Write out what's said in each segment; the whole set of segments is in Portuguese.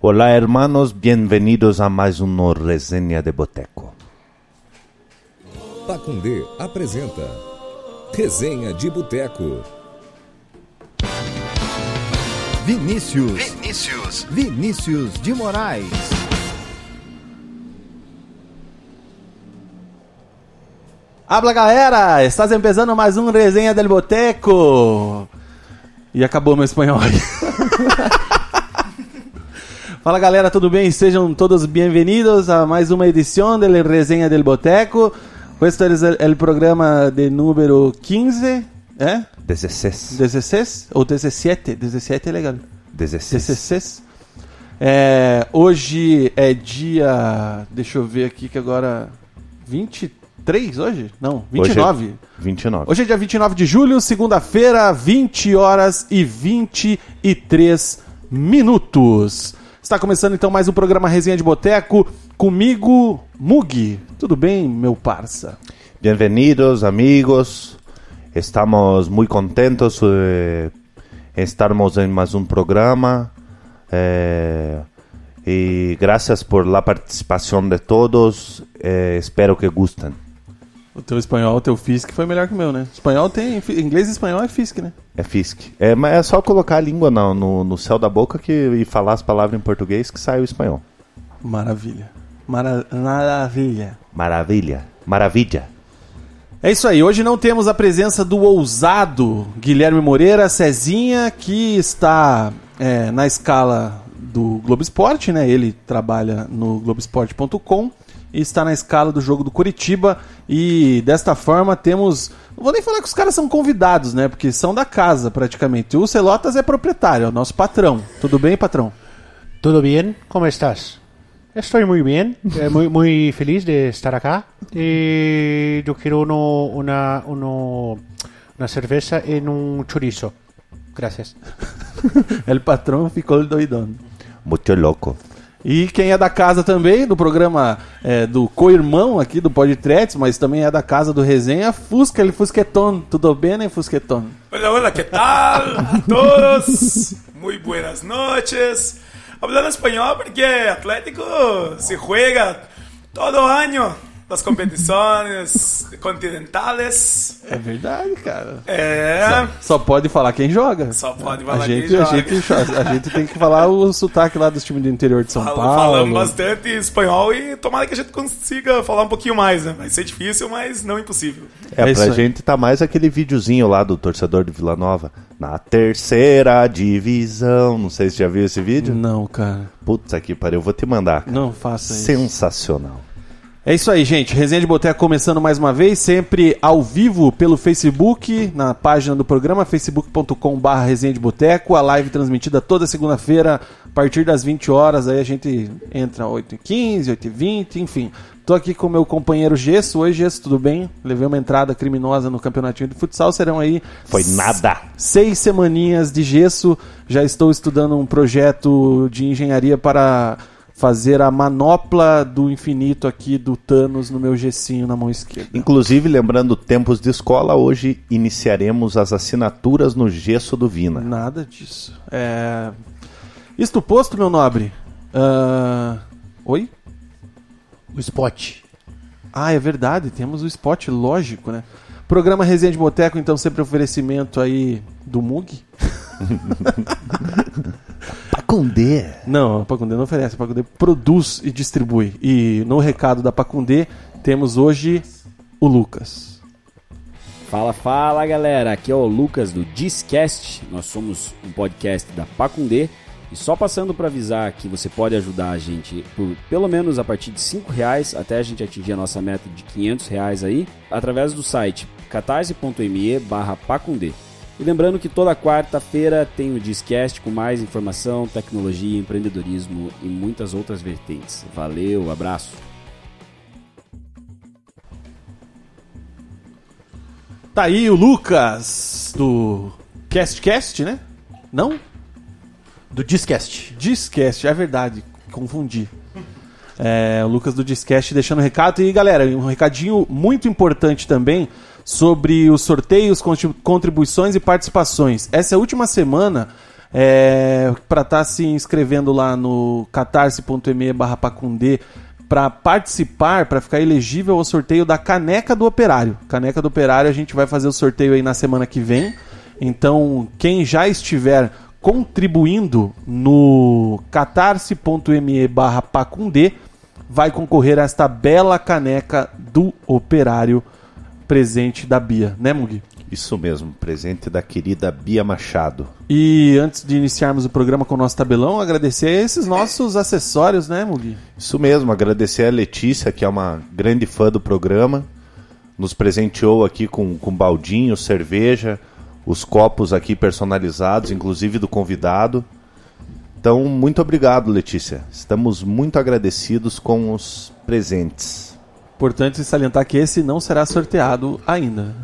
Olá, hermanos, bienvenidos a mais uma resenha de boteco. Pacundê apresenta Resenha de Boteco. Vinícius. Vinícius. Vinícius de Moraes. Habla galera, estás empezando mais um Resenha del Boteco. E acabou meu espanhol aí. Fala galera, tudo bem? Sejam todos bem-vindos a mais uma edição do Resenha del Boteco. Questo é o programa de número 15, é? 16. 16 ou 17? 17 é legal. 16. 16. É, hoje é dia. Deixa eu ver aqui que agora. 23 hoje? Não, 29. Hoje é 29. Hoje é dia 29 de julho, segunda-feira, 20 horas e 23 minutos. Está começando então mais um programa Resenha de Boteco comigo, Mug. Tudo bem, meu parça? Bem-vindos, amigos. Estamos muito contentos de estarmos em mais um programa. Eh, e graças por la participação de todos. Eh, espero que gostem. O teu espanhol, o teu FISC foi melhor que o meu, né? Espanhol tem. Inglês e espanhol é FISC, né? É FISC. É, mas é só colocar a língua no, no, no céu da boca que, e falar as palavras em português que sai o espanhol. Maravilha. Mara maravilha. Maravilha. Maravilha. É isso aí, hoje não temos a presença do ousado Guilherme Moreira, Cezinha, que está é, na escala do Globo Esporte, né? Ele trabalha no Globoesporte.com e está na escala do jogo do Curitiba. E desta forma temos. Não vou nem falar que os caras são convidados, né? Porque são da casa praticamente. O Celotas é proprietário, é o nosso patrão. Tudo bem, patrão? ¿Todo bien? ¿Cómo estás? Estoy muy bien, eh, muy, muy feliz de estar acá. Y yo quiero uno, una, uno, una cerveza en un chorizo. Gracias. El patrão ficou doidão. Muito louco. E quem é da casa também, do programa é, do co-irmão aqui do Podtrets, mas também é da casa do Resenha, Fusca, ele Fusqueton. Tudo bem, né, Fusqueton? Hola, hola, ¿qué tal a todos? Muy buenas noches. Hablando español porque Atlético se juega todo año las competiciones continentales. É verdade, cara. É, Só pode falar quem joga. Só pode a falar quem gente, a joga. gente, a gente tem que falar o sotaque lá dos times do interior de São fal- Paulo. falamos bastante espanhol e tomara que a gente consiga falar um pouquinho mais, né? Vai ser difícil, mas não impossível. É, É pra aí. gente tá mais aquele videozinho lá do torcedor do Vila Nova. Na terceira divisão. Não sei se já viu esse vídeo. Não, cara. Putz, aqui pariu. Eu vou te mandar. cara. Não faça isso. Sensacional. É isso aí, gente. Resenha de Boteco começando mais uma vez, sempre ao vivo pelo Facebook, na página do programa, facebook.com.br Resenha de Boteco. A live transmitida toda segunda-feira, a partir das 20 horas. Aí a gente entra 8h15, 8h20, enfim. Tô aqui com o meu companheiro Gesso. Oi, Gesso, tudo bem? Levei uma entrada criminosa no campeonatinho de futsal. Serão aí. Foi nada. Seis semaninhas de gesso. Já estou estudando um projeto de engenharia para fazer a manopla do infinito aqui do Thanos no meu gessinho na mão esquerda. Inclusive, lembrando tempos de escola, hoje iniciaremos as assinaturas no gesso do Vina. Nada disso. É... Isto posto, meu nobre. Ah, Oi? O spot. Ah, é verdade, temos o spot, lógico, né? Programa Resenha de Boteco, então, sempre oferecimento aí do Mug. Pacundê. Não, a Pacundê não oferece, a Pacundê produz e distribui. E no recado da Pacundê, temos hoje o Lucas. Fala, fala galera, aqui é o Lucas do Discast. Nós somos um podcast da Pacundê. E só passando para avisar que você pode ajudar a gente por pelo menos a partir de 5 reais até a gente atingir a nossa meta de 500 reais aí, através do site catarse.me barra Pacundê. E lembrando que toda quarta-feira tem o Discast com mais informação, tecnologia, empreendedorismo e muitas outras vertentes. Valeu, abraço. Tá aí o Lucas do CastCast, né? Não? Do Discast. Discast, é verdade, confundi. É, o Lucas do Discast deixando um recado. E galera, um recadinho muito importante também sobre os sorteios, contribuições e participações. Essa é a última semana é, para estar se inscrevendo lá no catarse.me barra pacundê para participar, para ficar elegível ao sorteio da caneca do operário. Caneca do operário, a gente vai fazer o sorteio aí na semana que vem. Então, quem já estiver contribuindo no catarse.me barra pacundê vai concorrer a esta bela caneca do operário presente da Bia, né, Mugi? Isso mesmo, presente da querida Bia Machado. E antes de iniciarmos o programa com o nosso tabelão, agradecer a esses nossos acessórios, né, Mugi? Isso mesmo, agradecer a Letícia, que é uma grande fã do programa. Nos presenteou aqui com, com baldinho, cerveja, os copos aqui personalizados, inclusive do convidado. Então, muito obrigado, Letícia. Estamos muito agradecidos com os presentes. Importante salientar que esse não será sorteado ainda.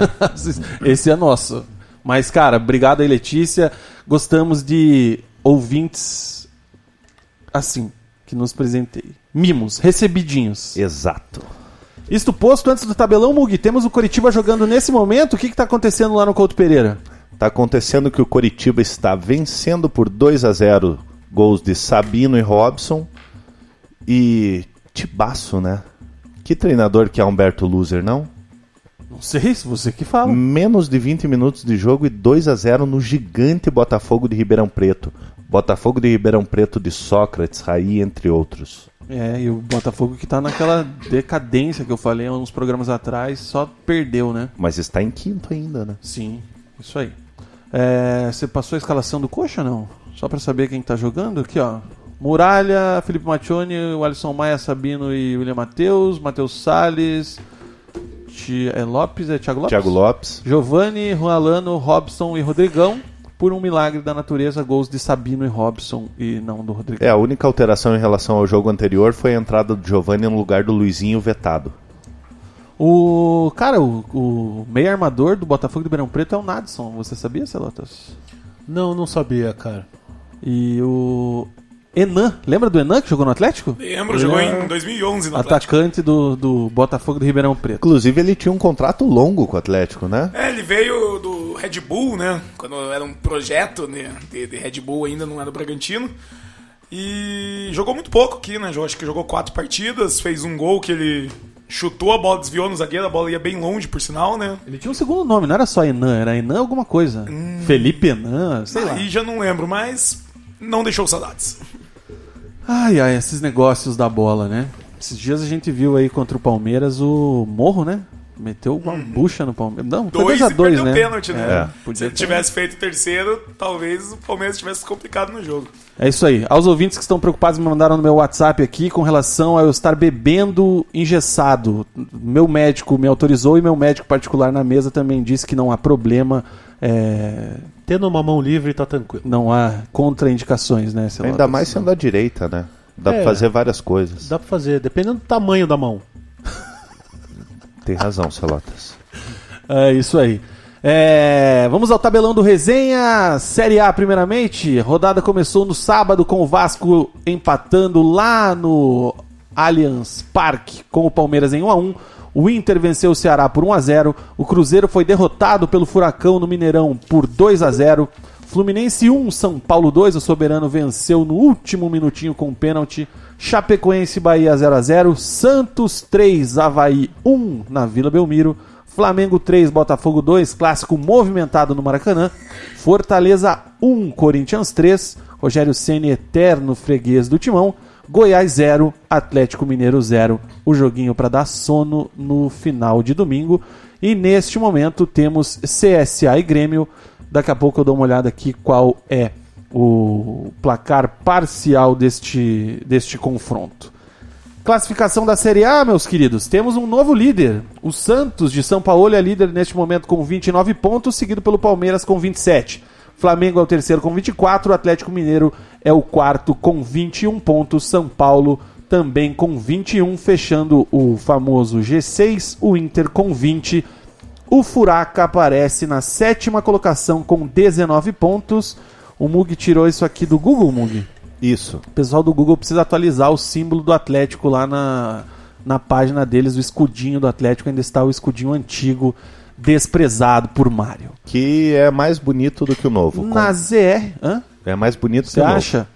esse é nosso. Mas, cara, obrigado aí, Letícia. Gostamos de ouvintes assim, que nos presentei. Mimos, recebidinhos. Exato. Isto posto antes do tabelão, Mugi, temos o Coritiba jogando nesse momento. O que está acontecendo lá no Couto Pereira? Está acontecendo que o Coritiba está vencendo por 2 a 0 gols de Sabino e Robson. E Tibaço, né? Que treinador que é Humberto Loser, não? Não sei, se você que fala. Menos de 20 minutos de jogo e 2 a 0 no gigante Botafogo de Ribeirão Preto. Botafogo de Ribeirão Preto de Sócrates, Raí, entre outros. É, e o Botafogo que tá naquela decadência que eu falei há uns programas atrás, só perdeu, né? Mas está em quinto ainda, né? Sim, isso aí. É, você passou a escalação do Coxa, não? Só pra saber quem tá jogando? Aqui, ó. Muralha, Felipe Maccioni, o Alisson Maia, Sabino e William Matheus, Matheus Salles, Ti- é Lopes, é Thiago Lopes? Thiago Lopes. Giovanni, Juan Alano, Robson e Rodrigão. Por um milagre da natureza, gols de Sabino e Robson e não do Rodrigão. É, a única alteração em relação ao jogo anterior foi a entrada do Giovanni no lugar do Luizinho vetado. O cara, o, o meio armador do Botafogo de Ribeirão Preto é o Nadson. Você sabia, Celotas? Não, não sabia, cara. E o Enan, lembra do Enan que jogou no Atlético? Lembro, Ele jogou é em 2011 no Atlético. Atacante do, do Botafogo de Ribeirão Preto. Inclusive, ele tinha um contrato longo com o Atlético, né? É, ele veio do Red Bull, né? Quando era um projeto né, de, de Red Bull, ainda não era o Bragantino. E jogou muito pouco aqui, né? Acho que jogou quatro partidas, fez um gol que ele chutou a bola, desviou no zagueiro, a bola ia bem longe, por sinal, né? Ele tinha um segundo nome, não era só Enan, era Enan alguma coisa. Felipe Enan, sei lá. Aí já não lembro, mas não deixou saudades. Ai, ai, esses negócios da bola, né? Esses dias a gente viu aí contra o Palmeiras o Morro, né? Meteu uma bucha no Palmeiras. Não, foi Dois 2 a e 2 perdeu né? o pênalti, né? É, Se ele tivesse feito o terceiro, talvez o Palmeiras tivesse complicado no jogo. É isso aí. Aos ouvintes que estão preocupados me mandaram no meu WhatsApp aqui com relação a eu estar bebendo engessado. Meu médico me autorizou e meu médico particular na mesa também disse que não há problema, é, Tendo uma mão livre, tá tranquilo. não há contraindicações, né? Celotas? Ainda mais sendo a direita, né? Dá É. pra fazer várias coisas. Dá pra fazer, dependendo do tamanho da mão. Tem razão, Celotas. É isso aí. É, vamos ao tabelão do resenha. Série A, primeiramente. Rodada começou no sábado com o Vasco empatando lá no Allianz Parque com o Palmeiras em 1 a 1 O Inter venceu o Ceará por 1 a 0 O Cruzeiro foi derrotado pelo Furacão no Mineirão por 2 a 0 Fluminense 1, São Paulo 2. O Soberano venceu no último minutinho com um pênalti. Chapecoense Bahia 0 a 0 Santos 3, Havaí 1 na Vila Belmiro. Flamengo 3, Botafogo 2, clássico movimentado no Maracanã. Fortaleza 1, Corinthians 3, Rogério Ceni eterno freguês do Timão. Goiás 0, Atlético Mineiro 0. O joguinho para dar sono no final de domingo. E neste momento temos CSA e Grêmio. Daqui a pouco eu dou uma olhada aqui qual é o placar parcial deste, deste confronto. Classificação da Série A, meus queridos. Temos um novo líder. O Santos de São Paulo é líder neste momento com 29 pontos, seguido pelo Palmeiras com 27. Flamengo é o terceiro com 24, o Atlético Mineiro é o quarto com 21 pontos, São Paulo também com 21, fechando o famoso G6, o Inter com 20. O Furaca aparece na sétima colocação com 19 pontos. O Mug tirou isso aqui do Google, Mug. Isso. O pessoal do Google precisa atualizar o símbolo do Atlético lá na, na página deles, o escudinho do Atlético ainda está o escudinho antigo, desprezado por Mário. Que é mais bonito do que o novo. Na ZR, hã? É mais bonito Você que o novo. acha?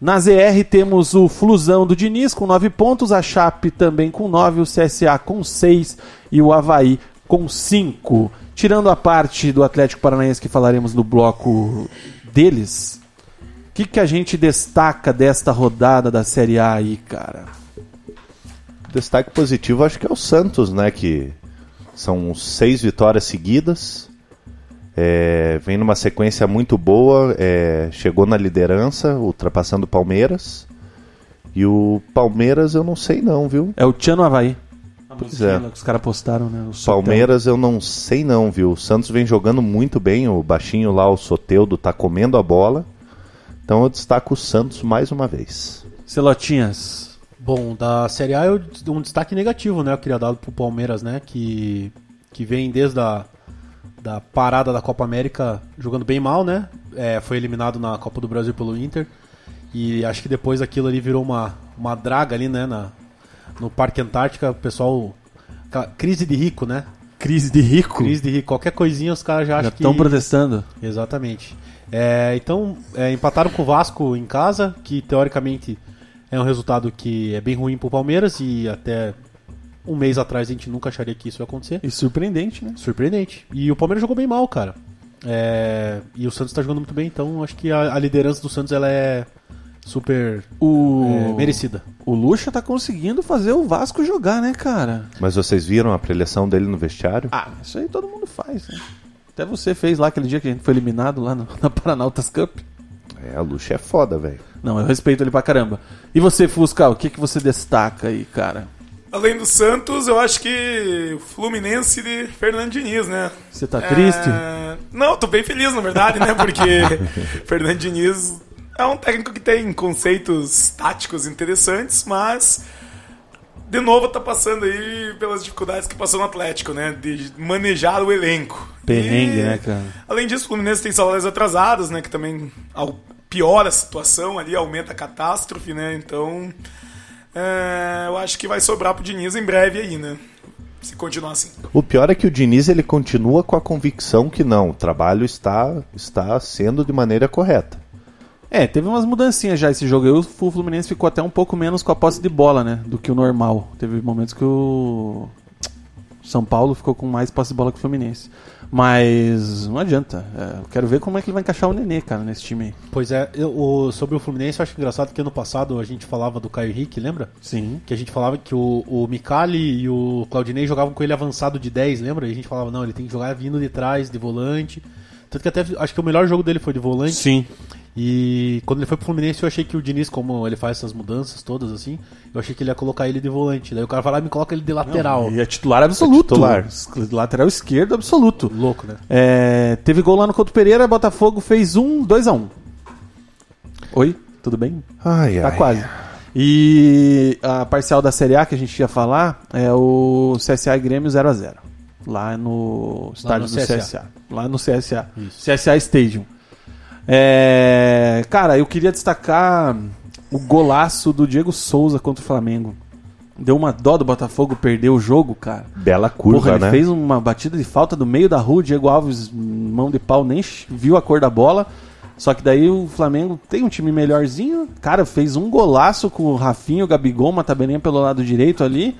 Na ZR temos o Flusão do Diniz com 9 pontos, a Chape também com 9, o CSA com 6 e o Havaí com 5. Tirando a parte do Atlético Paranaense que falaremos no bloco deles, o que, que a gente destaca desta rodada da Série A aí, cara? Destaque positivo acho que é o Santos, né? Que são seis vitórias seguidas. É, vem numa sequência muito boa. é, chegou na liderança, ultrapassando o Palmeiras. E o Palmeiras eu não sei não, viu? É o Tiano Havaí. Pois é. Que os caras postaram, né? O Sotel. Palmeiras eu não sei não, viu? O Santos vem jogando muito bem, o baixinho lá, o Soteudo, tá comendo a bola. Então eu destaco o Santos mais uma vez. Celotinhas. Bom, da Série A eu um destaque negativo, né? Eu queria dar pro Palmeiras, né? Que, que vem desde a da parada da Copa América jogando bem mal, né? É, foi eliminado na Copa do Brasil pelo Inter. E acho que depois aquilo ali virou uma, uma draga ali, né? Na, no Parque Antártica, o pessoal. crise de rico, né? Crise de rico. Crise de rico. Qualquer coisinha os caras já Já acham que. estão protestando. Exatamente. É, então, é, empataram com o Vasco em casa, que teoricamente é um resultado que é bem ruim pro Palmeiras e até um mês atrás a gente nunca acharia que isso ia acontecer. E surpreendente, né? Surpreendente. E o Palmeiras jogou bem mal, cara. É, e o Santos tá jogando muito bem, então acho que a, a liderança do Santos ela é super O, é, merecida. o Lucha tá conseguindo fazer o Vasco jogar, né, cara? Mas vocês viram a preleção dele no vestiário? Ah, isso aí todo mundo faz, né? Até você fez lá aquele dia que a gente foi eliminado lá no, na Paranautas Cup. É, a Lucha é foda, velho. Não, eu respeito ele pra caramba. E você, Fusca, o que, que você destaca aí, cara? Além do Santos, eu acho que o Fluminense de Fernando Diniz, né? Você tá triste? É, Não, tô bem feliz, na verdade, né? Porque Fernando Diniz é um técnico que tem conceitos táticos interessantes, mas de novo tá passando aí pelas dificuldades que passou no Atlético, né? De manejar o elenco. Perrengue, E, né, cara? Além disso, o Fluminense tem salários atrasados, né? Que também piora a situação ali, aumenta a catástrofe, né? Então, é, eu acho que vai sobrar pro Diniz em breve aí, né? Se continuar assim. O pior é que o Diniz ele continua com a convicção que não, o trabalho está, está sendo de maneira correta. É, teve umas mudancinhas já esse jogo. aí, O Fluminense ficou até um pouco menos com a posse de bola, né? Do que o normal. Teve momentos que o São Paulo ficou com mais posse de bola que o Fluminense. Mas não adianta. É, eu quero ver como é que ele vai encaixar o Nenê, cara, nesse time aí. Pois é, eu- o- sobre o Fluminense eu acho engraçado que ano passado a gente falava do Caio Henrique, lembra? Sim. Que a gente falava que o, o Micali e o Claudinei jogavam com ele avançado de 10, lembra? E a gente falava, não, ele tem que jogar vindo de trás, de volante. Tanto que até acho que o melhor jogo dele foi de volante. Sim. E quando ele foi pro Fluminense, eu achei que o Diniz, como ele faz essas mudanças todas assim, eu achei que ele ia colocar ele de volante. Daí o cara lá e me coloca ele de lateral. E é titular absoluto. titular. Lateral esquerdo absoluto. Louco, né? É, teve gol lá no Couto Pereira, Botafogo fez um, 2 a 1 Oi, tudo bem? Ai, Tá ai. quase. E a parcial da Série A que a gente ia falar é o CSA e Grêmio 0 a 0 Lá no estádio no do CSA. CSA. Lá no CSA. CSA Stadium. É, cara, eu queria destacar o golaço do Diego Souza contra o Flamengo. Deu uma dó do Botafogo perder o jogo, cara. Bela curva, Porra, ele né? fez uma batida de falta do meio da rua, o Diego Alves, mão de pau, nem viu a cor da bola. Só que daí o Flamengo tem um time melhorzinho. Cara, fez um golaço com o Rafinho, o Gabigol, uma tabelinha pelo lado direito ali.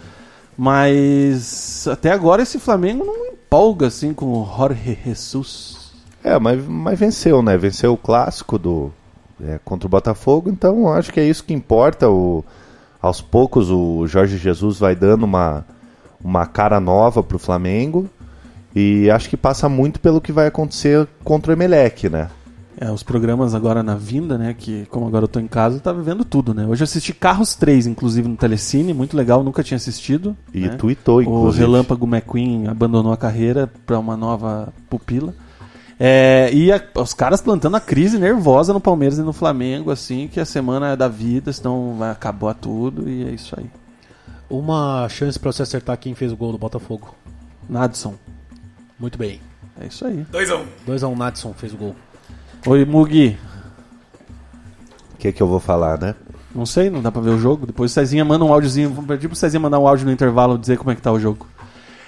Mas até agora esse Flamengo não empolga assim com o Jorge Jesus. É, mas, mas venceu, né? Venceu o clássico do é, contra o Botafogo, então acho que é isso que importa. O, aos poucos o Jorge Jesus vai dando uma, uma cara nova pro Flamengo e acho que passa muito pelo que vai acontecer contra o Emelec, né? É, os programas agora na vinda, né? Que como agora eu tô em casa, tá vendo tudo, né? Hoje eu assisti Carros 3, inclusive, no Telecine, muito legal, nunca tinha assistido. E né? tweetou, O inclusive. Relâmpago McQueen abandonou a carreira para uma nova pupila. É, e a- os caras plantando a crise nervosa no Palmeiras e no Flamengo, assim, que a semana é da vida, senão vai acabar tudo e é isso aí. Uma chance pra você acertar quem fez o gol do Botafogo. Nadson, Muito bem. é isso aí. 2x1. 2x1, Nadson fez o gol. Oi, Mugi. O que, que eu vou falar, né? Não sei, não dá pra ver o jogo. Depois o Cezinha manda um áudiozinho. Vou pedir pro Cezinha mandar um áudio no intervalo dizer como é que tá o jogo.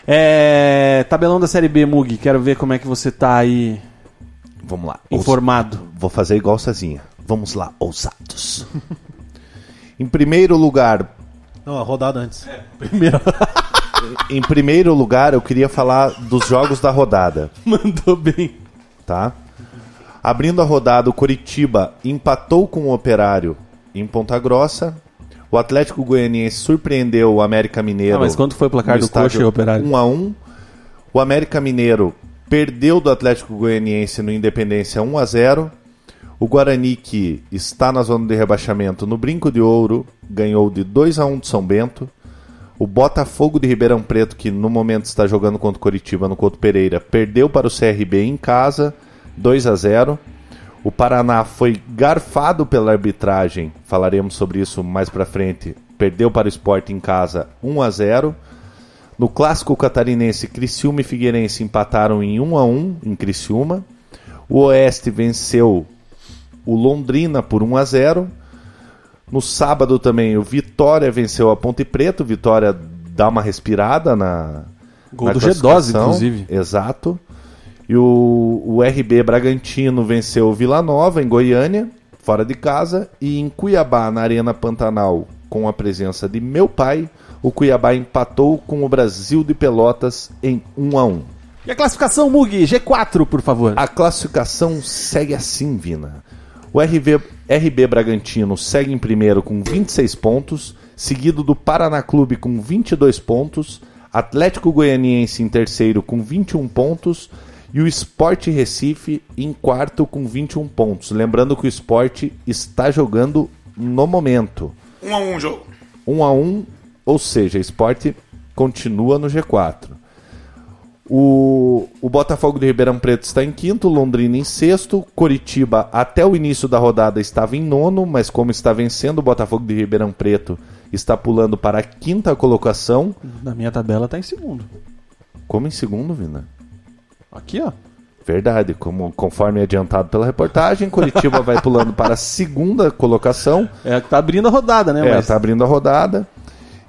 É. Tabelão da Série B, Mugi. Quero ver como é que você tá aí Vamos lá. informado. Vou fazer igual Cezinha. Vamos lá, ousados. em primeiro lugar, Não, a rodada antes. Primeiro. em primeiro lugar, eu queria falar dos jogos da rodada, Mandou bem. tá? Abrindo a rodada, o Coritiba empatou com o Operário em Ponta Grossa. O Atlético Goianiense surpreendeu o América Mineiro. Ah, mas quanto foi o placar do Coxa e Operário? 1 a 1. O América Mineiro perdeu do Atlético Goianiense no Independência 1 a 0. O Guarani, que está na zona de rebaixamento no Brinco de Ouro, ganhou de 2 a 1 de São Bento. O Botafogo de Ribeirão Preto, que no momento está jogando contra o Coritiba no Couto Pereira, perdeu para o CRB em casa, 2 a 0. O Paraná foi garfado pela arbitragem, falaremos sobre isso mais pra frente. Perdeu para o Sport em casa, 1 a 0. No clássico catarinense, Criciúma e Figueirense empataram em 1 a 1 em Criciúma. O Oeste venceu o Londrina por 1 a 0. No sábado também o Vitória venceu a Ponte Preta. O Vitória dá uma respirada na Gol na do G12, classificação. inclusive. Exato. E o, o RB Bragantino venceu o Vila Nova em Goiânia, fora de casa, e em Cuiabá, na Arena Pantanal, com a presença de meu pai, o Cuiabá empatou com o Brasil de Pelotas em 1 a 1. E a classificação, Mugi? G4, por favor. A classificação segue assim, Vina. O RB, RB Bragantino segue em primeiro com 26 pontos, seguido do Paraná Clube com 22 pontos, Atlético Goianiense em terceiro com 21 pontos e o Sport Recife em quarto com 21 pontos. Lembrando que o Sport está jogando no momento. 1x1 o jogo. 1 a 1, ou seja, Sport continua no G4. O, o Botafogo de Ribeirão Preto está em quinto, Londrina em sexto, Coritiba até o início da rodada estava em nono, mas como está vencendo o Botafogo de Ribeirão Preto, está pulando para a quinta colocação. Na minha tabela tá em segundo. Como em segundo, Vina? Aqui, ó. Verdade, como, conforme adiantado pela reportagem, Coritiba vai pulando para a segunda colocação. É a que tá abrindo a rodada, né? É, mas tá abrindo a rodada.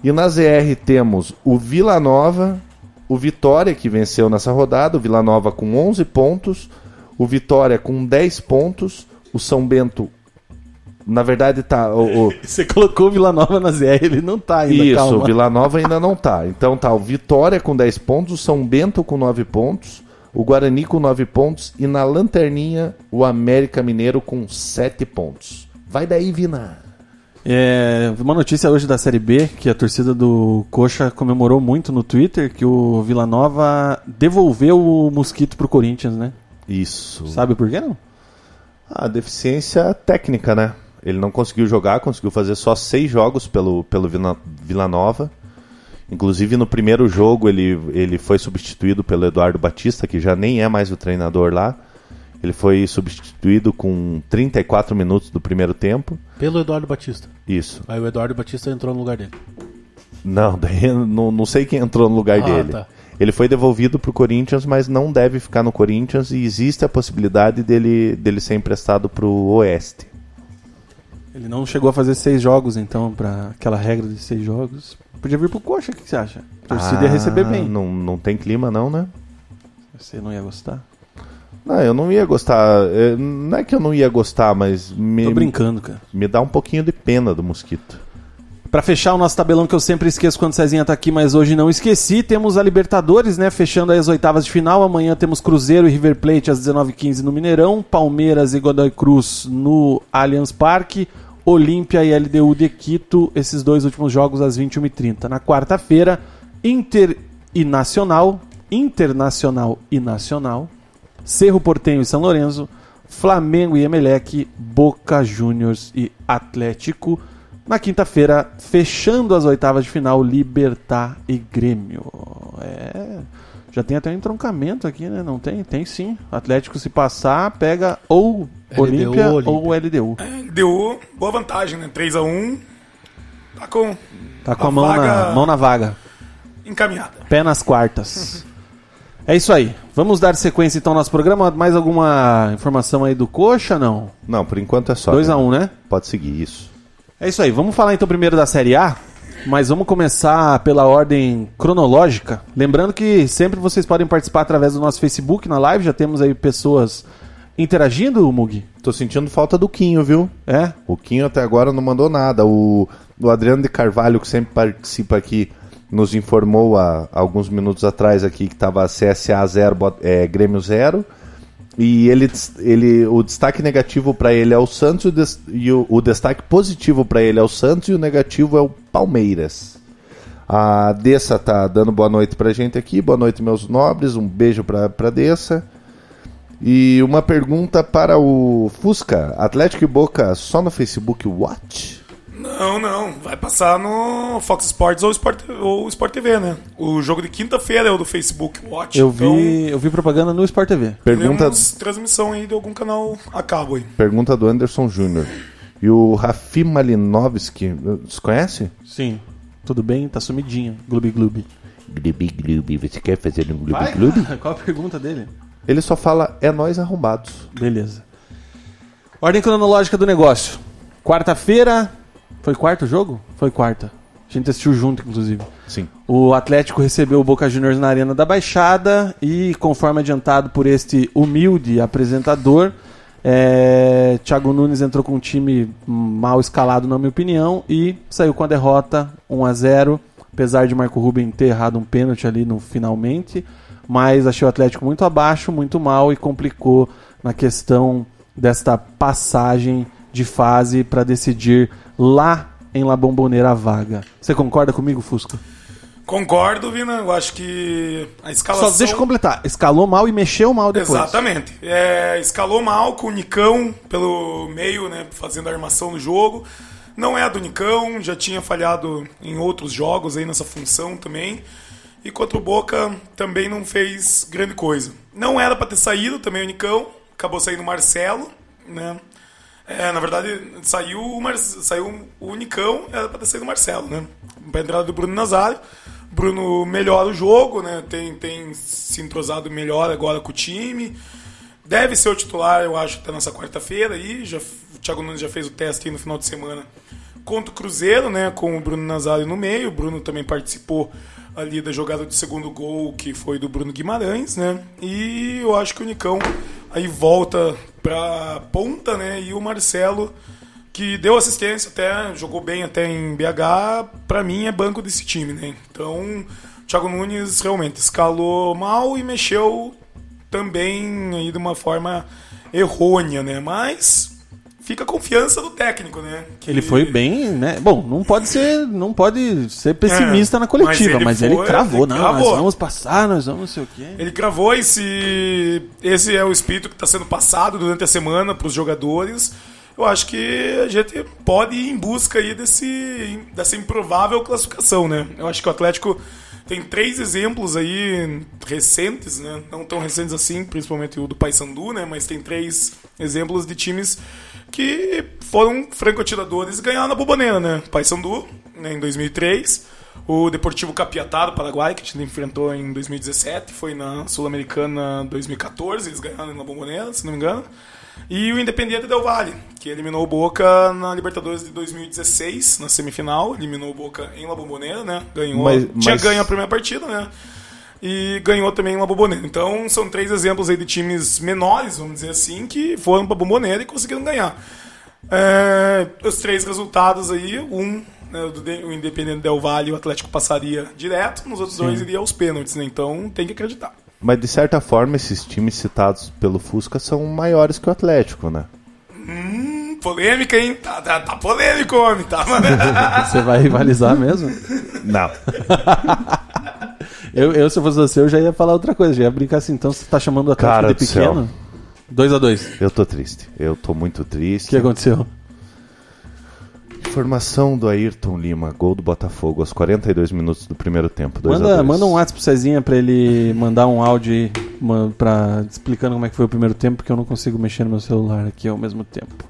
E na ZR temos o Vila Nova, o Vitória, que venceu nessa rodada, o Vila Nova com 11 pontos, o Vitória com 10 pontos, o São Bento, na verdade tá... O, o- Você colocou o Vila Nova na ZR, ele não tá ainda, isso, calma. o Vila Nova ainda não tá. Então tá o Vitória com 10 pontos, o São Bento com 9 pontos, o Guarani com 9 pontos e na lanterninha o América Mineiro com 7 pontos. Vai daí, Vina. É, uma notícia hoje da Série B, que a torcida do Coxa comemorou muito no Twitter, que o Vila Nova devolveu o Mosquito pro Corinthians, né? Isso. Sabe por que não? A deficiência técnica, né? Ele não conseguiu jogar, conseguiu fazer só seis jogos pelo, pelo Vila, Vila Nova. Inclusive no primeiro jogo ele, ele foi substituído pelo Eduardo Batista, que já nem é mais o treinador lá. Ele foi substituído com 34 minutos do primeiro tempo. Pelo Eduardo Batista. Isso. Aí o Eduardo Batista entrou no lugar dele. Não, daí não, não sei quem entrou no lugar Ah, dele. tá. Ele foi devolvido pro Corinthians, mas não deve ficar no Corinthians e existe a possibilidade dele, dele ser emprestado pro Oeste. Ele não chegou a fazer seis jogos, então, pra aquela regra de seis jogos. Podia vir pro Coxa, o que você acha? A torcida ia receber Ah, bem. Não, não tem clima, não, né? Você não ia gostar? Não, eu não ia gostar. eh, Não é que eu não ia gostar, mas me, Tô brincando, cara. me dá um pouquinho de pena do mosquito. Pra fechar o nosso tabelão que eu sempre esqueço quando o Cezinha tá aqui, mas hoje não esqueci, temos a Libertadores, né? Fechando aí as oitavas de final. Amanhã temos Cruzeiro e River Plate às 19h15 no Mineirão, Palmeiras e Godoy Cruz no Allianz Parque, Olímpia e LDU de Quito, esses dois últimos jogos às 21h30. Na quarta-feira, Inter e Nacional, Internacional e Nacional, Cerro Portenho e São Lourenço, Flamengo e Emelec, Boca Juniors e Atlético. Na quinta-feira, fechando as oitavas de final, Libertar e Grêmio. É, já tem até um entroncamento aqui, né? Não tem? Tem sim. Atlético se passar, pega ou LDU Olímpia ou LDU. Deu boa vantagem, né? 3x1. Tá com Tá com a, A mão, na, vaga- mão na vaga. encaminhada. Pé nas quartas. é isso aí. Vamos dar sequência então ao nosso programa. Mais alguma informação aí do Coxa? Não. Não, por enquanto é só. 2x1, né? Pode seguir isso. É isso aí. Vamos falar então primeiro da Série A. Mas vamos começar pela ordem cronológica. Lembrando que sempre vocês podem participar através do nosso Facebook na live. Já temos aí pessoas interagindo, Mugi. Tô sentindo falta do Quinho, viu? É? O Quinho até agora não mandou nada. O, o Adriano de Carvalho, que sempre participa aqui, nos informou há alguns minutos atrás aqui que estava CSA 0, Bot- é, Grêmio 0. E ele, ele, o destaque negativo para ele é o Santos e o, des- e o, o destaque positivo para ele é o Santos e o negativo é o Palmeiras. A Dessa tá dando boa noite pra gente aqui. Boa noite, meus nobres. Um beijo pra, pra Dessa. E uma pergunta para o Fusca. Atlético e Boca só no Facebook Watch? Não, não. Vai passar no Fox Sports ou Sport, ou Sport TV, né? O jogo de quinta-feira é o do Facebook Watch. Eu então vi, eu vi propaganda no Sport TV. Pergunta, transmissão aí de algum canal a cabo aí. pergunta do Anderson Júnior. E o Rafi Malinovski, você conhece? Sim. Tudo bem? Tá sumidinho. Gloob Gloob. Glubi Glubi, você quer fazer um Glubi Glubi? Qual a pergunta dele? Ele só fala, é nós arrombados. Beleza. Ordem cronológica do negócio. Quarta-feira. Foi quarto jogo? Foi quarta. A gente assistiu junto, inclusive. Sim. O Atlético recebeu o Boca Juniors na Arena da Baixada e, conforme adiantado por este humilde apresentador, é, Thiago Nunes entrou com um time mal escalado, na minha opinião, e saiu com a derrota 1 a 0 apesar de Marco Ruben ter errado um pênalti ali no finalmente, mas achei o Atlético muito abaixo, muito mal e complicou na questão desta passagem de fase para decidir lá em La Bombonera a vaga. Você concorda comigo, Fusca? Concordo, Vina. Eu acho que a escalação... Só deixa eu completar. Escalou mal e mexeu mal depois. Exatamente. É, escalou mal com o Nicão pelo meio, né, fazendo a armação no jogo. Não é a do Nicão, já tinha falhado em outros jogos aí nessa função também. E contra o Boca também não fez grande coisa. Não era para ter saído também o Nicão, acabou saindo o Marcelo, né? É, na verdade, saiu o, Mar... saiu o Nicão, era para ter saído o Marcelo, né? Pra entrada do Bruno Nazário. Bruno melhora o jogo, né? Tem, tem se entrosado melhor agora com o time. Deve ser o titular, eu acho, até nessa quarta-feira aí. Já, o Thiago Nunes já fez o teste aí no final de semana contra o Cruzeiro, né? Com o Bruno Nazário no meio. O Bruno também participou ali da jogada do segundo gol, que foi do Bruno Guimarães, né? E eu acho que o Nicão aí volta pra ponta, né? E o Marcelo, que deu assistência até, jogou bem até em BH, pra mim é banco desse time, né? Então, o Thiago Nunes realmente escalou mal e mexeu também aí de uma forma errônea, né? Mas fica a confiança do técnico, né? Que- Ele foi bem, né? Bom, não pode ser, não pode ser pessimista É, na coletiva, mas mas ele ele, foi, cravou, ele não, cravou. nós vamos passar, nós vamos não sei o quê. Ele gravou esse. Esse é o espírito que está sendo passado durante a semana para os jogadores. Eu acho que a gente pode ir em busca aí desse, dessa improvável classificação, né? Eu acho que o Atlético tem três exemplos aí recentes, né? Não tão recentes assim, principalmente o do Paysandu, né? Mas tem três exemplos de times que foram franco-atiradores e ganharam na bobaneira, né? Paysandu, né, em 2003. O Deportivo Capiatá do Paraguai, que a gente enfrentou em 2017, foi na Sul-Americana 2014, eles ganharam na Bombonera, se não me engano. E o Independiente Del Valle, que eliminou o Boca na Libertadores de 2016, na semifinal, eliminou o Boca em La Bombonera, né? Ganhou, Mas- tinha mas- ganho a primeira partida, né? E ganhou também em La Bombonera. Então são três exemplos aí de times menores, vamos dizer assim, que foram para Bombonera e conseguiram ganhar. É, os três resultados aí, um, né, o, do, De- o Independente Del Valle, o Atlético passaria direto, nos outros dois iria aos pênaltis, né? Então tem que acreditar. Mas de certa forma, esses times citados pelo Fusca são maiores que o Atlético, né? Hum, polêmica, hein? Tá, tá, tá polêmico, homem, tá? Você vai rivalizar mesmo? Não. Eu, eu, se eu fosse você, eu já ia falar outra coisa, já ia brincar assim, então você tá chamando o Atlético Cara de do céu. pequeno? 2x2. Eu tô triste. Eu tô muito O triste. que aconteceu? Informação do Ayrton Lima, gol do Botafogo aos 42 minutos do primeiro tempo. 2 a Manda, 2. manda um WhatsApp pro Cezinha pra ele mandar um áudio aí pra, explicando como é que foi o primeiro tempo, porque eu não consigo mexer no meu celular aqui ao mesmo tempo.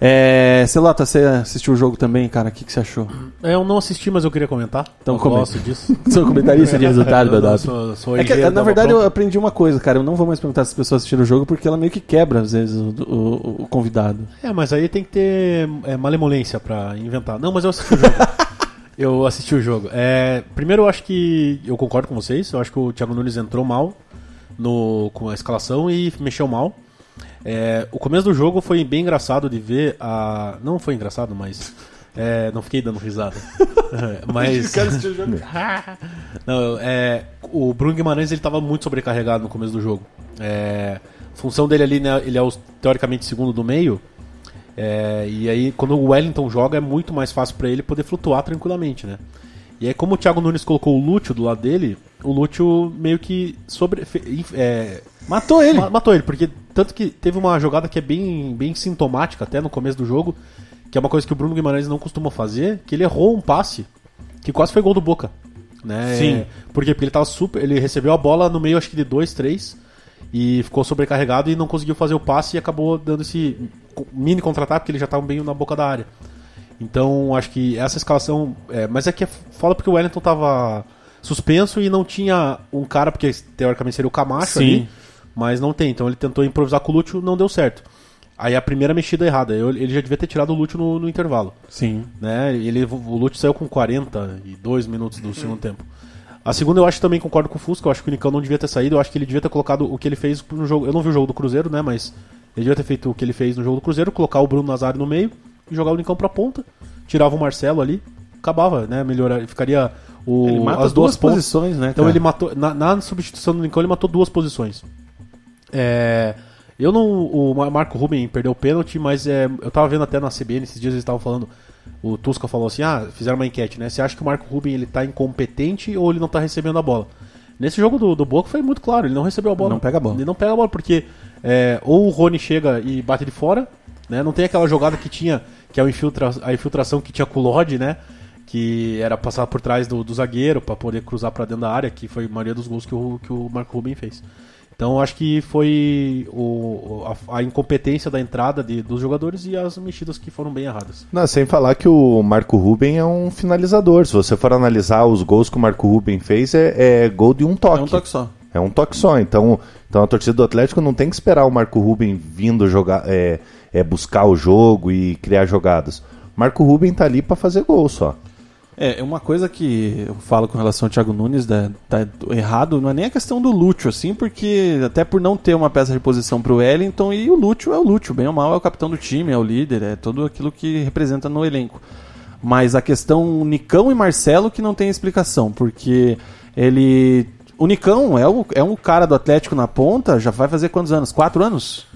É, Celota, você assistiu o jogo também, cara? O que, que você achou? É, Eu não assisti, mas eu queria comentar. Então eu comenta. gosto disso. Sou comentarista de resultado, Eu sou- sou É que, na verdade, eu aprendi uma coisa, cara. Eu não vou mais perguntar se as pessoas assistiram o jogo, porque ela meio que quebra, às vezes, o, o- o convidado. É, mas aí tem que ter é, malemolência pra inventar. Não, mas eu assisti o jogo. eu assisti o jogo. É, primeiro, eu acho que. Eu concordo com vocês. Eu acho que o Thiago Nunes entrou mal no, com a escalação e mexeu mal. É, o começo do jogo foi bem engraçado de ver a. Não foi engraçado, mas. é, não fiquei dando risada. É, mas. Não, é, o Bruno Guimarães ele estava muito sobrecarregado no começo do jogo. É, a função dele ali, né, ele é o, teoricamente segundo do meio. É, e aí, quando o Wellington joga, é muito mais fácil para ele poder flutuar tranquilamente, né? E aí, como o Thiago Nunes colocou o Lúcio do lado dele, o Lúcio meio que sobre, é, Matou ele. Ma- Matou ele, porque tanto que teve uma jogada que é bem, bem sintomática até no começo do jogo, que é uma coisa que o Bruno Guimarães não costuma fazer, que ele errou um passe que quase foi gol do Boca. Né? Sim. Por quê? Porque ele tava super. Ele recebeu a bola no meio, acho que de dois, três, e ficou sobrecarregado e não conseguiu fazer o passe e acabou dando esse mini contra-ataque, porque ele já tava bem na boca da área. Então, acho que essa escalação. é, mas é que é foda porque o Wellington tava suspenso e não tinha um cara, porque teoricamente seria o Camacho Sim. ali, mas não tem. Então ele tentou improvisar com o Lúcio, não deu certo. Aí a primeira mexida errada, eu- ele já devia ter tirado o Lúcio no, no intervalo. Sim. Né? Ele, o Lúcio saiu com 42 minutos do segundo tempo. A segunda eu acho também concordo com o Fusca, eu acho que o Nicão não devia ter saído, eu acho que ele devia ter colocado o que ele fez no jogo. Eu não vi o jogo do Cruzeiro, né? Mas ele devia ter feito o que ele fez no jogo do Cruzeiro, colocar o Bruno Nazário no meio e jogar o Nicão pra ponta, tirava o Marcelo ali, acabava, né? Melhorar, ficaria o, Ele mata as duas, duas pontas. posições, né? Então cara? ele matou. Na, na substituição do Lincoln, ele matou duas posições. É, eu não. O Mar- Marco Ruben perdeu o pênalti, mas é, eu tava vendo até na CBN esses dias eles estavam falando. O Tusca falou assim: ah, fizeram uma enquete, né? Você acha que o Marco Ruben ele tá incompetente ou ele não tá recebendo a bola? Nesse jogo do, do Boca foi muito claro, ele não recebeu a bola. Não pega a bola. Ele não pega a bola, porque é, ou o Rony chega e bate de fora, né? Não tem aquela jogada que tinha, que é infiltra, a infiltração que tinha com o Lodge, né? Que era passar por trás do, do zagueiro para poder cruzar para dentro da área, que foi a maioria dos gols que o, que o Marco Ruben fez. Então acho que foi o, a, a incompetência da entrada de, dos jogadores e as mexidas que foram bem erradas. Não, sem falar que o Marco Ruben é um finalizador. Se você for analisar os gols que o Marco Ruben fez, é, é gol de um toque. É um toque só. É um toque só. Então, então a torcida do Atlético não tem que esperar o Marco Ruben vindo jogar, é, é, buscar o jogo e criar jogadas. Marco Ruben tá ali para fazer gol só. É, uma coisa que eu falo com relação ao Thiago Nunes, da, tá errado, não é nem a questão do Lúcio, assim, porque até por não ter uma peça de posição pro Wellington, e o Lúcio é o Lúcio, bem ou mal é o capitão do time, é o líder, é tudo aquilo que representa no elenco. Mas a questão Nicão e Marcelo que não tem explicação, porque ele. O Nicão é o, é um cara do Atlético na ponta, já vai fazer quantos anos? Quatro anos?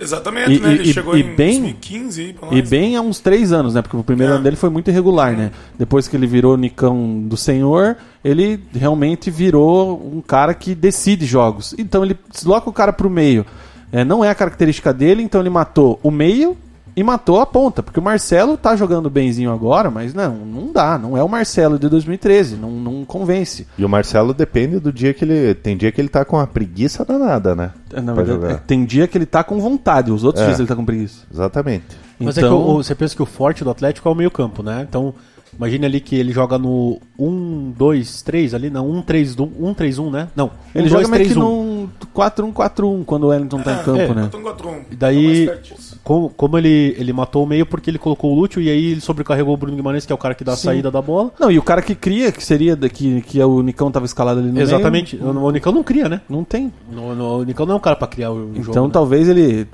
Exatamente, E- né? Ele e- chegou e em bem- 2015 aí pra E bem há uns três anos, né? Porque o primeiro É. ano dele foi muito irregular, né? Depois que ele virou Nicão do Senhor, ele realmente virou um cara que decide jogos. Então ele desloca o cara pro meio. É, não é a característica dele, então ele matou o meio e matou a ponta. Porque o Marcelo tá jogando benzinho agora, mas não, não dá. Não é o Marcelo de 2013. Não, não convence. E o Marcelo depende do dia que ele. Tem dia que ele tá com uma preguiça danada, né? Na Pra verdade, é, tem dia que ele tá com vontade, os outros É. dias ele tá com preguiça. Exatamente. Mas é que Então- o- você pensa que o forte do Atlético é o meio-campo, né? Então, imagine ali que ele joga no 1, 2, 3 ali, não, 1, 3, 1, 3, 1, né? Não, Ele 1, joga 2, meio 3, que 1. num 4-1-4-1 quando o Wellington tá em campo, é, né? 4-1-4-1. E daí, Tá. Como, como ele, ele matou o meio porque ele colocou o Lúcio e aí ele sobrecarregou o Bruno Guimarães, que é o cara que dá a Sim. saída da bola. Não, e o cara que cria, que seria que, que o Nicão tava escalado ali no Exatamente. meio, O, o Nicão não cria, né? não tem. No, no- o Nicão não é um cara pra criar o, Então jogo. né? talvez ele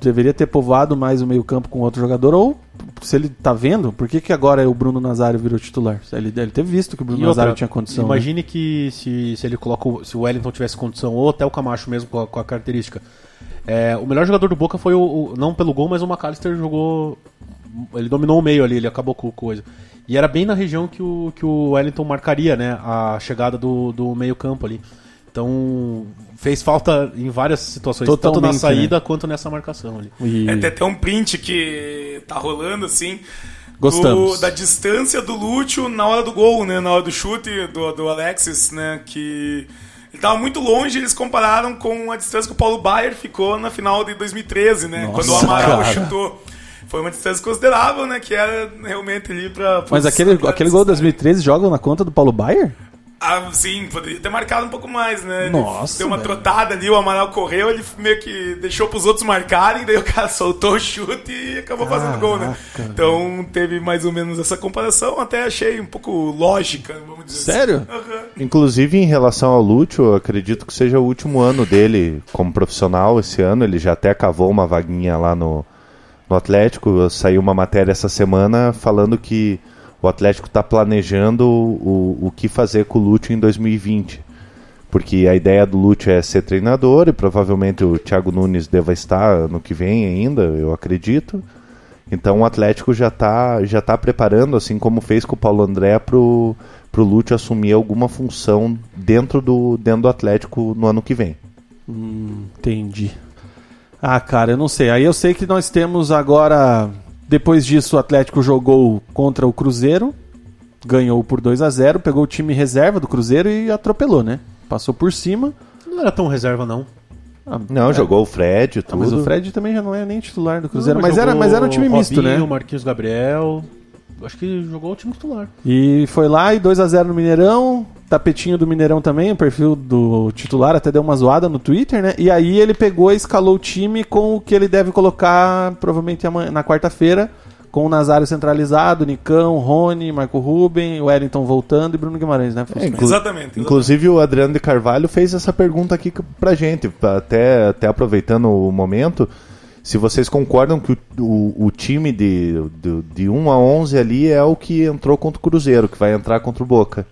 deveria ter povoado mais o meio campo com outro jogador, ou se ele tá vendo, por que, que agora o Bruno Nazário virou titular? Ele deve ter visto que o Bruno outra, Nazário tinha condição. né? Imagine que se, se ele coloca o, se o Wellington tivesse condição, ou até o Camacho mesmo com a, com a característica. É, o melhor jogador do Boca foi o, o- não pelo gol, mas o McAllister jogou. Ele dominou o meio ali, ele acabou com coisa. E era bem na região que o, que o Wellington marcaria, né? A chegada do, do meio-campo ali. Então, fez falta em várias situações, tanto na Totalmente, saída quanto nessa marcação ali. E- É, tem até um print que tá rolando assim. Gostamos. do- da distância do Lúcio na hora do gol, né? Na hora do chute do, do Alexis, né? Que ele tava muito longe, eles compararam com a distância que o Paulo Baier ficou na final de 2013, né? quando o Amaral cara. chutou. Foi uma distância considerável, né? Que era realmente ali pra. Mas aquele, aquele gol de estarem. 2013 joga na conta do Paulo Baier? Ah, sim, poderia ter marcado um pouco mais, né? Nossa, Deu uma velho. trotada ali, o Amaral correu, ele meio que deixou pros outros marcarem, daí o cara soltou o chute e acabou fazendo gol, né? Então teve mais ou menos essa comparação, até achei um pouco lógica, vamos dizer Sério? assim. Aham. Inclusive, em relação ao Lúcio, eu acredito que seja o último ano dele como profissional esse ano. Ele já até cavou uma vaguinha lá no, no Atlético. Saiu uma matéria essa semana falando que o Atlético está planejando o, o que fazer com o Lúcio em 2020. Porque a ideia do Lúcio é ser treinador e provavelmente o Thiago Nunes deva estar no que vem ainda, eu acredito. Então o Atlético já está já tá preparando, assim como fez com o Paulo André, pro, pro Lúcio assumir alguma função dentro do, dentro do Atlético no ano que vem. Entendi. Ah, cara, eu não sei. Aí eu sei que nós temos agora. Depois disso, o Atlético jogou contra o Cruzeiro, ganhou por 2 a 0 pegou o time reserva do Cruzeiro e atropelou, né? Passou por cima. Não era tão reserva, não. Ah, Não, é. jogou o Fred e Ah, tudo. mas o Fred também já não é nem titular do Cruzeiro. Não, mas, era, jogou mas era um time misto, Robinho, né? Marquinhos Gabriel. Acho que jogou o time titular. E foi lá e 2 a 0 no Mineirão. Tapetinho do Mineirão também, o perfil do titular até deu uma zoada no Twitter, né? E aí ele pegou e escalou o time com o que ele deve colocar provavelmente na quarta-feira, com o Nazário centralizado, Nicão, Rony, Marco Ruben, o Wellington voltando e Bruno Guimarães, né? É, inclu- Exatamente. Inclusive o Adriano de Carvalho fez essa pergunta aqui pra gente, até, até aproveitando o momento, se vocês concordam que o, o, o time de, de, de 1 a 11 ali é o que entrou contra o Cruzeiro, que vai entrar contra o Boca.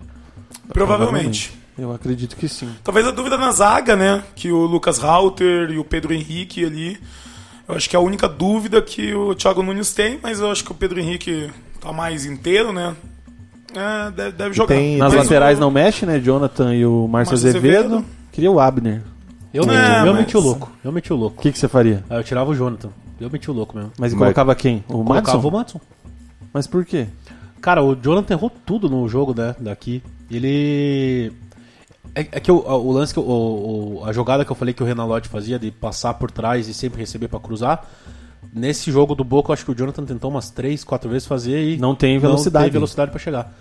Provavelmente. Eu acredito que sim. Talvez a dúvida na zaga, né? Que o Lucas Rauter e o Pedro Henrique ali. Eu acho que é a única dúvida que o Thiago Nunes tem, mas eu acho que o Pedro Henrique tá mais inteiro, né? É, deve, deve jogar. tem- Nas Mas laterais o- não mexe, né? Jonathan e o Márcio Azevedo. Azevedo. Queria o Abner. Eu, É, meti, eu mas- meti o louco. Eu meti o O louco. que, que você faria? Aí eu tirava o Jonathan. Eu meti o louco mesmo. Mas Mas- colocava quem? O Colocava Madison? o Matson. Mas por quê? Cara, o Jonathan errou tudo no jogo né, daqui. Ele. É, é que o, o lance que eu- o, a jogada que eu falei que o Renan Lodge fazia de passar por trás e sempre receber pra cruzar. Nesse jogo do Boca, eu acho que o Jonathan tentou umas 3, 4 vezes fazer e Não tem velocidade. Não tem velocidade pra chegar.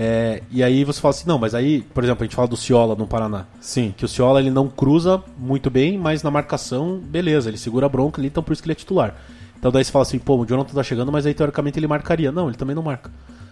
É, e aí você fala assim, não, mas aí, por exemplo, a gente fala do Ciola no Paraná. Sim. Que o Ciola ele não cruza muito bem, mas na marcação, beleza, ele segura a bronca ali, então por isso que ele é titular. Então daí você fala assim, pô, o Jonathan tá chegando, mas aí teoricamente ele marcaria. Não, ele também não marca.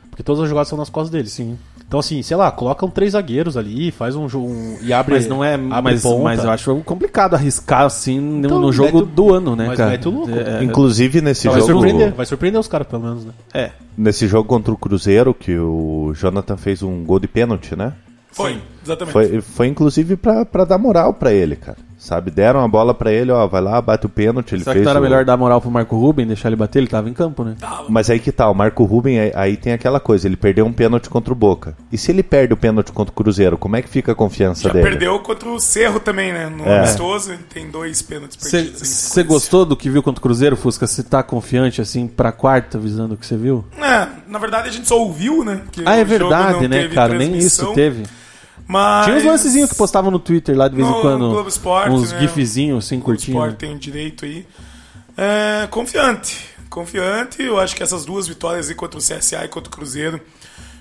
Porque todas as jogadas são nas costas dele. Sim. Então assim, sei lá, colocam três zagueiros ali, faz um jogo um, e abre Mas não é. abre Mas, ponta. mas eu acho complicado arriscar assim no, Então, no jogo o- do ano, né, mas cara? mete o louco. É, Inclusive nesse vai jogo, surpreender, vai surpreender os caras pelo menos, né? é. nesse jogo contra o Cruzeiro, que o Jonathan fez um gol de pênalti, né? Foi, exatamente. Foi, foi inclusive pra, pra dar moral pra ele, cara. Sabe, deram a bola pra ele, ó, vai lá, bate o pênalti, ele Será fez que não era o- melhor dar moral pro Marco Ruben, deixar ele bater? Ele tava em campo, né? Mas aí que tá, o Marco Ruben, aí, aí tem aquela coisa, ele perdeu um pênalti contra o Boca. E se ele perde o pênalti contra o Cruzeiro, como é que fica a confiança Já dele? perdeu contra o Cerro também, né? No É. amistoso, ele tem dois pênaltis perdidos. em Você sequência. gostou do que viu contra o Cruzeiro, Fusca? Você tá confiante, assim, pra quarta, visando o que você viu? É, na verdade a gente só ouviu, né? Que Ah, é verdade, né, cara? Nem isso teve. Mas... Tinha uns lancezinhos que postavam no Twitter lá de vez No em quando. Globo Esporte, uns né? gifzinhos assim, O curtinho. Sport tem direito aí. É, confiante. Confiante. Eu acho que essas duas vitórias aí contra o CSA e contra o Cruzeiro,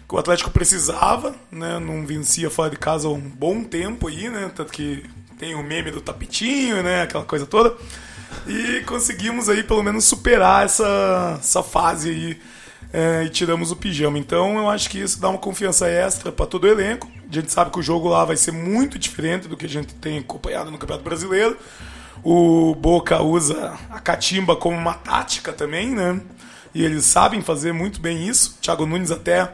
que o Atlético precisava, né? Não vencia fora de casa há um bom tempo aí, né? Tanto que tem o meme do tapetinho, né? Aquela coisa toda. E conseguimos aí pelo menos superar essa, essa fase aí é, e tiramos o pijama. Então eu acho que isso dá uma confiança extra para todo o elenco. A gente sabe que o jogo lá vai ser muito diferente do que a gente tem acompanhado no Campeonato Brasileiro. O Boca usa a catimba como uma tática também, né? E eles sabem fazer muito bem isso. Thiago Nunes até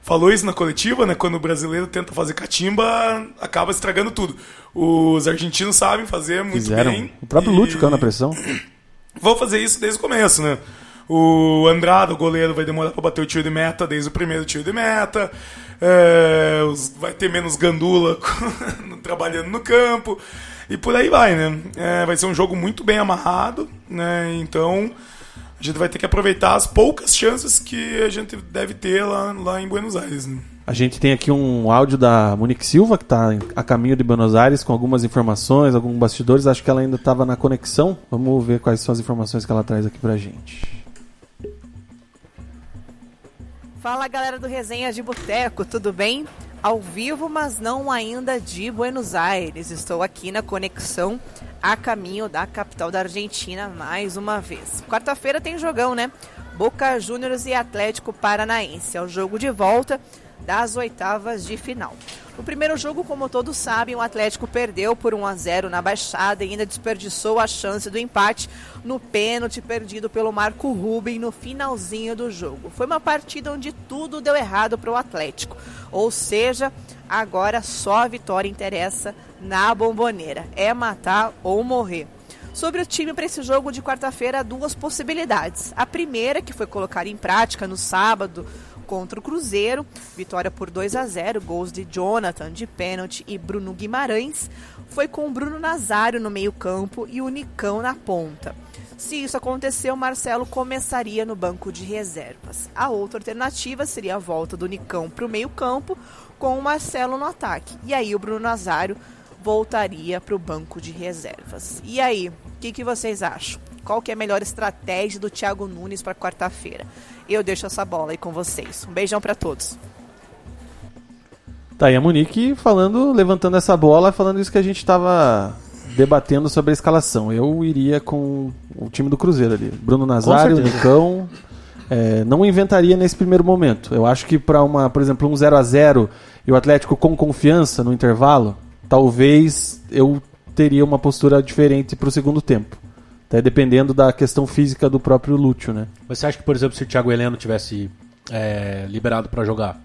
falou isso na coletiva, né? Quando o brasileiro tenta fazer catimba, acaba estragando tudo. Os argentinos sabem fazer muito Fizeram. bem. O próprio e Lúcio caiu na pressão. Vão fazer isso desde o começo, né? O Andrade, o goleiro, vai demorar para bater o tiro de meta desde o primeiro tiro de meta. É, vai ter menos gandula trabalhando no campo. E por aí vai, né? É, vai ser um jogo muito bem amarrado, né? Então a gente vai ter que aproveitar as poucas chances que a gente deve ter lá, lá em Buenos Aires. Né? A gente tem aqui um áudio da Monique Silva, que está a caminho de Buenos Aires, com algumas informações, alguns bastidores. Acho que ela ainda estava na conexão. Vamos ver quais são as informações que ela traz aqui pra gente. Fala galera do Resenha de Boteco, tudo bem? Ao vivo, mas não ainda de Buenos Aires. Estou aqui na conexão a caminho da capital da Argentina mais uma vez. Quarta-feira tem jogão, né? Boca Juniors e Atlético Paranaense. É o jogo de volta das oitavas de final. No primeiro jogo, como todos sabem, o Atlético perdeu por 1 a 0 na Baixada e ainda desperdiçou a chance do empate no pênalti perdido pelo Marco Ruben no finalzinho do jogo. Foi uma partida onde tudo deu errado para o Atlético. Ou seja, agora só a vitória interessa na bomboneira. É matar ou morrer. Sobre o time para esse jogo de quarta-feira, duas possibilidades. A primeira, que foi colocada em prática no sábado contra o Cruzeiro, vitória por 2 a 0, gols de Jonathan de pênalti e Bruno Guimarães, foi com o Bruno Nazário no meio-campo e o Nicão na ponta. Se isso aconteceu, Marcelo começaria no banco de reservas. A outra alternativa seria a volta do Nicão para o meio-campo com o Marcelo no ataque. E aí o Bruno Nazário voltaria para o banco de reservas. E aí, o que, que vocês acham? Qual que é a melhor estratégia do Thiago Nunes para quarta-feira? Eu deixo essa bola aí com vocês. Um beijão para todos. Tá aí a Monique falando, levantando essa bola, falando isso que a gente estava debatendo sobre a escalação. Eu iria com o time do Cruzeiro ali. Bruno Nazário. Nicão. É, não inventaria nesse primeiro momento. Eu acho que para uma, por exemplo, um 0 a 0 e o Atlético com confiança no intervalo, talvez eu teria uma postura diferente para o segundo tempo. Até dependendo da questão física do próprio Lúcio, né? Mas você acha que, por exemplo, se o Thiago Heleno tivesse é, liberado pra jogar,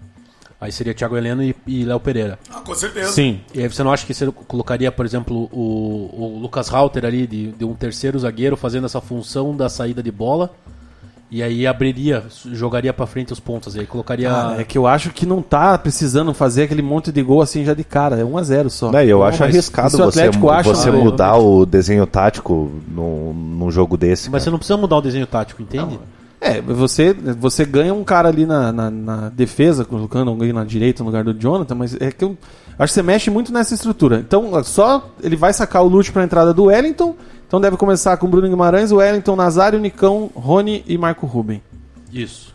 aí seria Thiago Heleno e, e Léo Pereira. Ah, com certeza. Sim. E aí você não acha que você colocaria, por exemplo, o, o Lucas Rauter ali, de, de um terceiro zagueiro, fazendo essa função da saída de bola? E aí abriria, jogaria pra frente os pontos aí, colocaria. Cara, é que eu acho que não tá precisando fazer aquele monte de gol assim já de cara. É 1 a 0 só. Né, eu Não, acho arriscado se o você, acha você mudar o desenho tático num, num jogo desse. Mas cara. você não precisa mudar o desenho tático, entende? É, você, você ganha um cara ali na, na, na defesa, colocando alguém na direita no lugar do Jonathan, mas é que eu acho que você mexe muito nessa estrutura. Então, só ele vai sacar o Lute pra entrada do Wellington, então deve começar com Bruno Guimarães, o Wellington, Nazário, Nicão, Rony e Marco Ruben. Isso.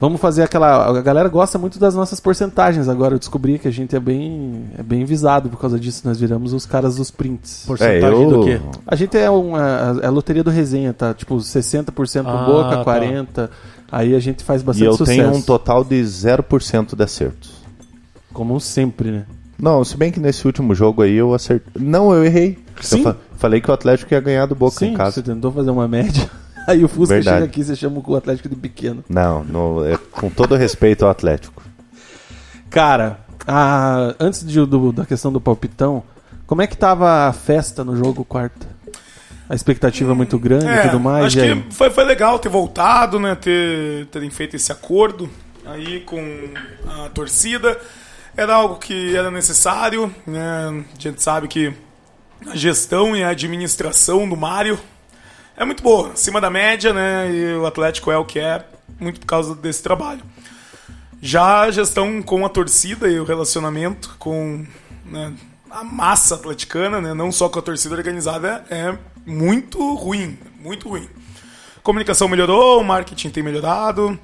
Vamos fazer aquela. A galera gosta muito das nossas porcentagens agora. Eu descobri que a gente é bem, é bem visado por causa disso. Nós viramos os caras dos prints. Porcentagem É, eu- do quê? A gente é uma, é a loteria do resenha, tá? Tipo, 60% Ah, boca, tá. 40%. Aí a gente faz E bastante eu sucesso. tenho um total de 0% de acertos. Como sempre, né? Não, se bem que nesse último jogo aí eu acertei. Não, eu errei. Sim. Eu fa- falei que o Atlético ia ganhar do Boca Sim, em casa. você tentou fazer uma média. Aí o Fusca Verdade. chega aqui e você chama o Atlético de pequeno. Não, no- é, com todo respeito ao Atlético. Cara, a- antes de- do- da questão do palpitão, como é que tava a festa no jogo quarta? A expectativa é muito grande e tudo mais. Acho aí? que foi, foi legal ter voltado, né? Ter, terem feito esse acordo aí com a torcida. Era algo que era necessário, né? A gente sabe que a gestão e a administração do Mário é muito boa, acima da média, né? E o Atlético é o que é, muito por causa desse trabalho. Já a gestão com a torcida e o relacionamento com né, a massa atleticana, né, não só com a torcida organizada, é muito ruim, muito ruim. A comunicação melhorou, o marketing tem melhorado,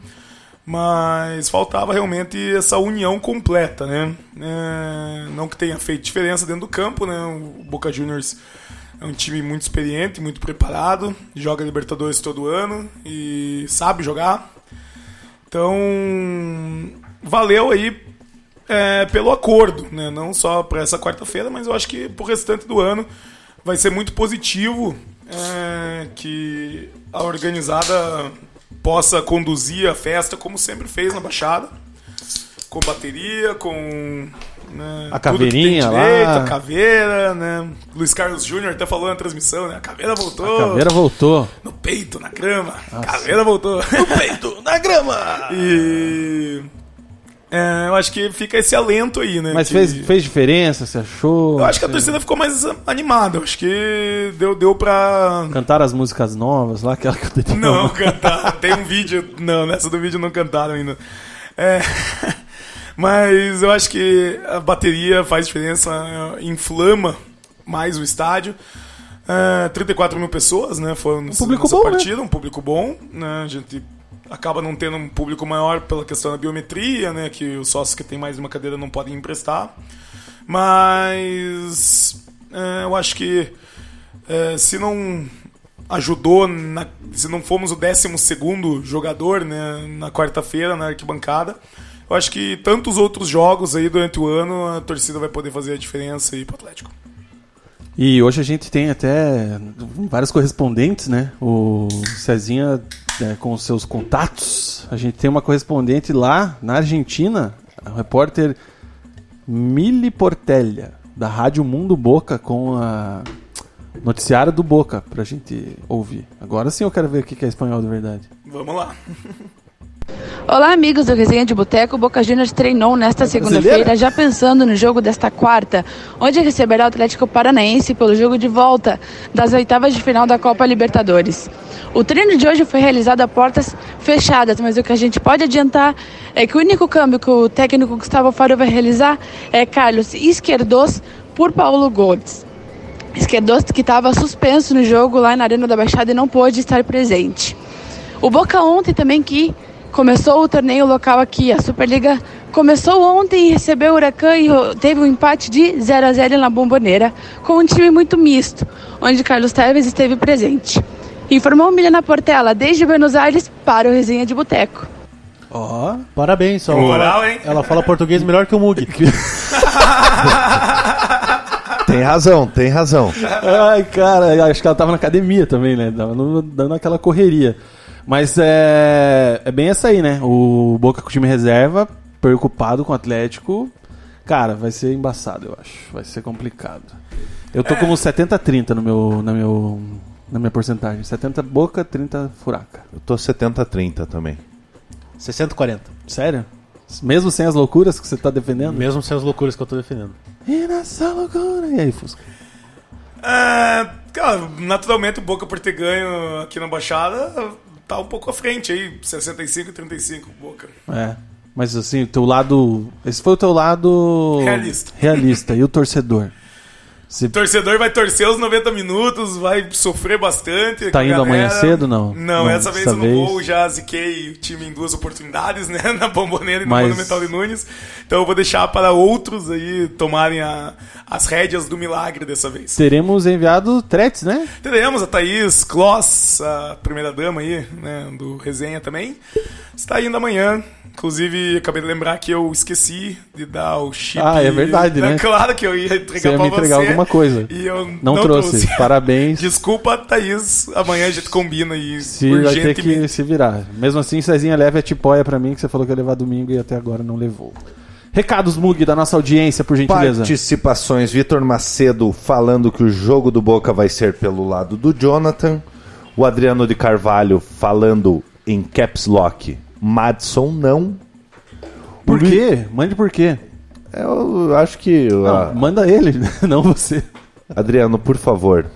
mas faltava realmente essa união completa, né? É, não que tenha feito diferença dentro do campo, né? O Boca Juniors é um time muito experiente, muito preparado, joga Libertadores todo ano e sabe jogar. Então, valeu aí é, pelo acordo, né? não só para essa quarta-feira, mas eu acho que para o restante do ano vai ser muito positivo é, que a organizada possa conduzir a festa como sempre fez na Baixada, com bateria, com. né, A tudo que tem caveirinha lá. direito, A caveira, né? Luiz Carlos Júnior até falou na transmissão, né? A caveira voltou. A caveira voltou. No peito, na grama. A caveira voltou. No peito, Na grama! E. é, eu acho que fica esse alento aí, né? Mas que- fez, fez diferença, você achou? Eu acho que a torcida ficou mais animada. Eu acho que deu, deu pra. Cantaram as músicas novas lá, aquela que eu Não, cantar. Tem um vídeo. Não, nessa do vídeo não cantaram ainda. É, Mas eu acho que a bateria faz diferença, inflama mais o estádio. É, 34 mil pessoas, né? Foram nessa, público bom, né? partida, um público bom. Né? A gente acaba não tendo um público maior pela questão da biometria, né? Que os sócios que têm mais uma cadeira não podem emprestar. Mas é, eu acho que é, se não ajudou, na- se não fomos o 12 jogador né, na quarta-feira na arquibancada, eu acho que tantos outros jogos aí durante o ano a torcida vai poder fazer a diferença aí pro Atlético. E hoje a gente tem até vários correspondentes, né? O Cezinha é, com seus contatos. A gente tem uma correspondente lá na Argentina, o repórter Mili Portelha, da Rádio Mundo Boca, com a noticiário do Boca, pra gente ouvir. Agora sim eu quero ver o que é espanhol de verdade. Vamos lá. Olá, amigos do Resenha de Boteco. O Boca Juniors treinou nesta segunda-feira, já pensando no jogo desta quarta, onde receberá o Atlético Paranaense pelo jogo de volta das oitavas de final da Copa Libertadores. O treino de hoje foi realizado a portas fechadas, mas o que a gente pode adiantar é que o único câmbio que o técnico Gustavo Faro vai realizar é Carlos Esquerdos por Paulo Gomes. Esquerdos que estava suspenso no jogo lá na Arena da Baixada e não pôde estar presente. O Boca ontem também que começou o torneio local aqui, a Superliga começou ontem e recebeu o Huracan e teve um empate de 0 a 0 na Bomboneira, com um time muito misto, onde Carlos Teves esteve presente. Informou Milena Portela desde Buenos Aires para o Resenha de Boteco. Ó, Parabéns, só. Moral, ela, hein? ela fala português melhor que o Mug. Tem razão, tem razão. Ai, cara, acho que ela tava na academia também, né? Tava no- dando aquela correria. Mas é, é bem essa aí, né? O Boca com o time reserva, preocupado com o Atlético. Cara, vai ser embaçado, eu acho. Vai ser complicado. Eu tô como 70-30 no meu, na, meu, na minha porcentagem. 70 Boca, 30 Furaca. Eu tô 70-30 também. 60 40. Sério? Mesmo sem as loucuras que você tá defendendo? Mesmo sem as loucuras que eu tô defendendo. E nessa loucura. E aí, Fusca? É, cara, naturalmente o Boca por ter ganho aqui na Baixada tá um pouco à frente aí, 65 e 35 Boca. É. Mas assim, o teu lado. Esse foi o teu lado. Realista. Realista. E o torcedor? Se O torcedor vai torcer os 90 minutos, vai sofrer bastante. Tá indo amanhã galera. cedo, não? Não, Não, essa vez eu não vez. vou, já ziquei o time em duas oportunidades, né? Na Bomboneira e Mas- no Monumental de Nunes. Então eu vou deixar para outros aí tomarem a- as rédeas do milagre dessa vez. teremos enviado threats, né? Teremos a Thaís Kloss, a primeira dama aí, né, do resenha também. Está indo amanhã. Inclusive, acabei de lembrar que eu esqueci de dar o chip. Ah, é verdade, né? Claro que eu ia entregar ia pra me entregar você, alguma coisa. E eu Não, não, trouxe. Parabéns. Desculpa, Thaís. Amanhã a gente combina aí. Se vai ter que se virar. Mesmo assim, Cezinha leve a tipóia pra mim, que você falou que ia levar domingo e até agora não levou. Recados, Mug, da nossa audiência, por gentileza. Participações: Vitor Macedo falando que o jogo do Boca vai ser pelo lado do Jonathan. O Adriano de Carvalho falando em caps lock. Madson não. Por quê? Mande por quê. Eu acho que. Não, ah, manda ele, não você. Adriano, por favor.